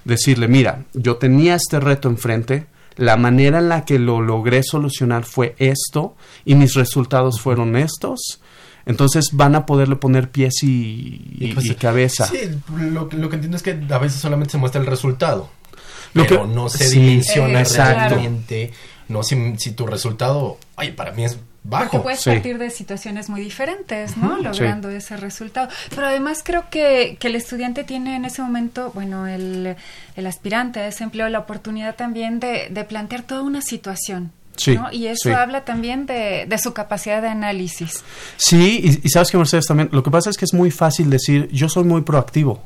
decirle, mira, yo tenía este reto enfrente, la manera en la que lo logré solucionar fue esto y mis resultados fueron estos. Entonces van a poderle poner pies y, pues cabeza. Sí, lo, que entiendo es que a veces solamente se muestra el resultado. Lo pero que, no se dimensiona realmente. No si, si tu resultado, ay, para mí es bajo. Porque puedes partir de situaciones muy diferentes, ¿no? Logrando ese resultado. Pero además creo que, que, el estudiante tiene en ese momento, bueno, el, el aspirante a ese empleo, la oportunidad también de, de plantear toda una situación. Sí, ¿no? Y eso habla también de, de, su capacidad de análisis. Sí, y, y, sabes que Mercedes también, lo que pasa es que es muy fácil decir, yo soy muy proactivo,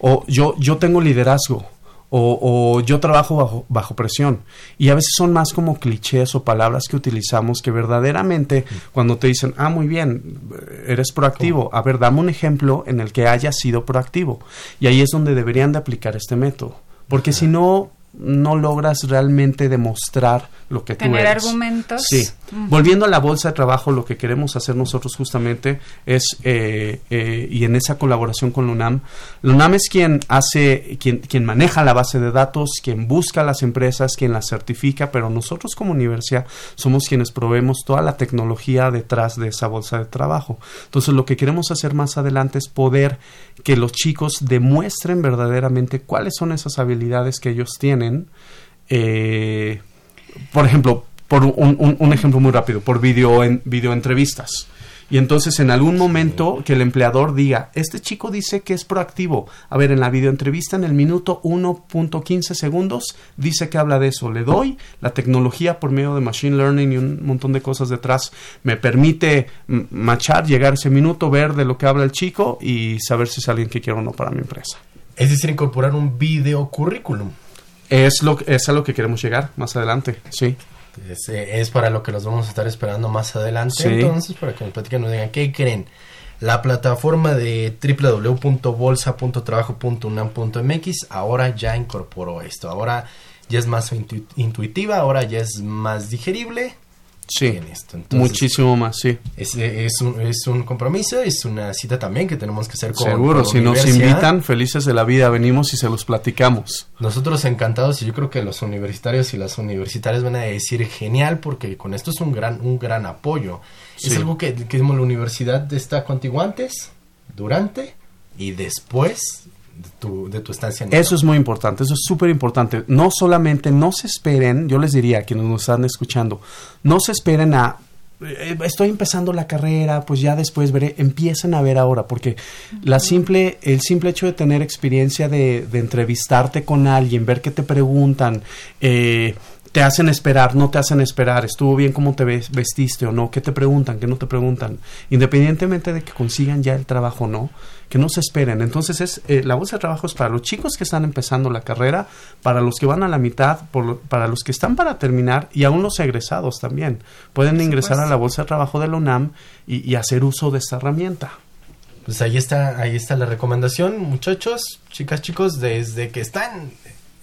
o yo, yo tengo liderazgo, o, yo trabajo bajo, bajo presión. Y a veces son más como clichés o palabras que utilizamos que verdaderamente cuando te dicen, ah, muy bien, eres proactivo, a ver, dame un ejemplo en el que hayas sido proactivo. Y ahí es donde deberían de aplicar este método. Porque si no, no logras realmente demostrar lo que Tener argumentos. Sí. Volviendo a la bolsa de trabajo, lo que queremos hacer nosotros justamente es, eh, eh, y en esa colaboración con la UNAM, la es quien hace, quien, quien maneja la base de datos, quien busca las empresas, quien las certifica, pero nosotros como universidad somos quienes proveemos toda la tecnología detrás de esa bolsa de trabajo. Entonces, lo que queremos hacer más adelante es poder que los chicos demuestren verdaderamente cuáles son esas habilidades que ellos tienen. Eh, por ejemplo, por un, un, ejemplo muy rápido, por video, en, video entrevistas. Y entonces en algún momento que el empleador diga, este chico dice que es proactivo. A ver, en la videoentrevista en el minuto 1.15 segundos dice que habla de eso. Le doy la tecnología por medio de Machine Learning y un montón de cosas detrás. Me permite machar, llegar ese minuto, ver de lo que habla el chico y saber si es alguien que quiero o no para mi empresa. Es decir, incorporar un video currículum. Es, lo, es a lo que queremos llegar más adelante, sí. Es, para lo que los vamos a estar esperando más adelante. Entonces, para que nos platiquen, nos digan, ¿qué creen? La plataforma de www.bolsa.trabajo.unam.mx ahora ya incorporó esto. Ahora ya es más intuitiva, ahora ya es más digerible. Sí, muchísimo más, sí. Es, es, un, es un compromiso, es una cita también que tenemos que hacer con Seguro, si nos invitan, felices de la vida, venimos y se los platicamos. Nosotros encantados y yo creo que los universitarios y las universitarias van a decir genial porque con esto es un gran, un gran apoyo. Es algo que, que la universidad está contigo antes, durante y después de tu, estancia en Eso es muy importante, eso es súper importante. No solamente, no se esperen, yo les diría a quienes nos están escuchando, no se esperen a eh, estoy empezando la carrera, pues ya después veré, empiecen a ver ahora, porque la simple, el simple hecho de tener experiencia de, de entrevistarte con alguien, ver qué te preguntan, eh, te hacen esperar, no te hacen esperar, estuvo bien cómo te vestiste o no, qué te preguntan, qué no te preguntan, independientemente de que consigan ya el trabajo o no, que no se esperen. Entonces es eh, la bolsa de trabajo es para los chicos que están empezando la carrera, para los que van a la mitad, para los que están para terminar y aún los egresados también. Pueden ingresar a la bolsa de trabajo de la UNAM y, y hacer uso de esta herramienta. Pues ahí está, ahí está la recomendación, muchachos, chicas, chicos, desde que están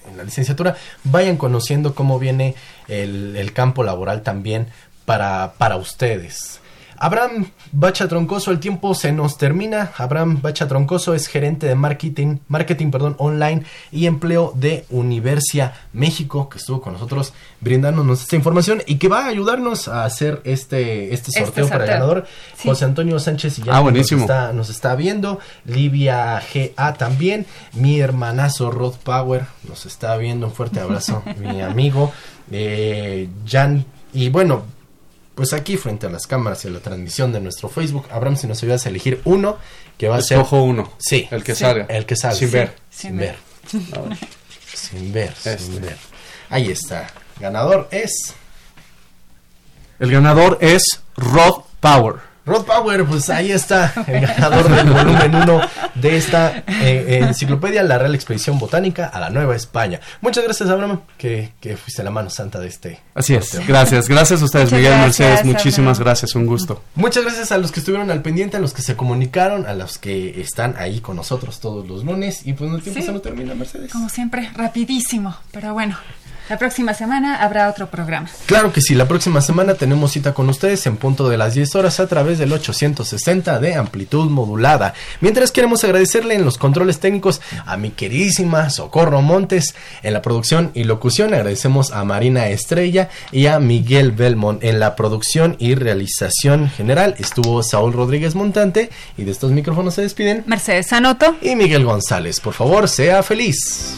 en la licenciatura, vayan conociendo cómo viene el, el campo laboral también para, para ustedes. Abraham Bacha Troncoso, el tiempo se nos termina. Abraham Bacha Troncoso es gerente de marketing, marketing perdón, online y empleo de Universia México, que estuvo con nosotros brindándonos esta información y que va a ayudarnos a hacer este, este, este sorteo para el ganador. José Antonio Sánchez y ya ah, Nos, está, nos está viendo. Livia GA también. Mi hermanazo Rod Power nos está viendo. Un fuerte abrazo, mi amigo. Eh, Jan. Y bueno, pues aquí frente a las cámaras y a la transmisión de nuestro Facebook, Abraham, si nos ayudas a elegir uno que va a ser... Escojo uno. Sí. El que salga. El que salga. Sin ver. Sin, ver. sin ver, sin este. ver. Ahí está. Ganador es... El ganador es Rod Power. Rod Power, pues ahí está, el ganador del volumen 1 de esta eh, enciclopedia, la Real Expedición Botánica a la Nueva España. Muchas gracias, Abraham, que, que fuiste la mano santa de este. Así es, gracias, gracias a ustedes, Miguel Mercedes, muchísimas gracias, un gusto. Muchas gracias a los que estuvieron al pendiente, a los que se comunicaron, a los que están ahí con nosotros todos los lunes. Y pues no el tiempo se nos termina, Mercedes. Como siempre, rapidísimo, pero bueno. La próxima semana habrá otro programa. Claro que sí, la próxima semana tenemos cita con ustedes en punto de las 10 horas a través del 860 de amplitud modulada. Mientras queremos agradecerle en los controles técnicos a mi queridísima Socorro Montes en la producción y locución. Agradecemos a Marina Estrella y a Miguel Belmont en la producción y realización general. Estuvo Saúl Rodríguez Montante y de estos micrófonos se despiden Mercedes Sanoto y Miguel González. Por favor, sea feliz.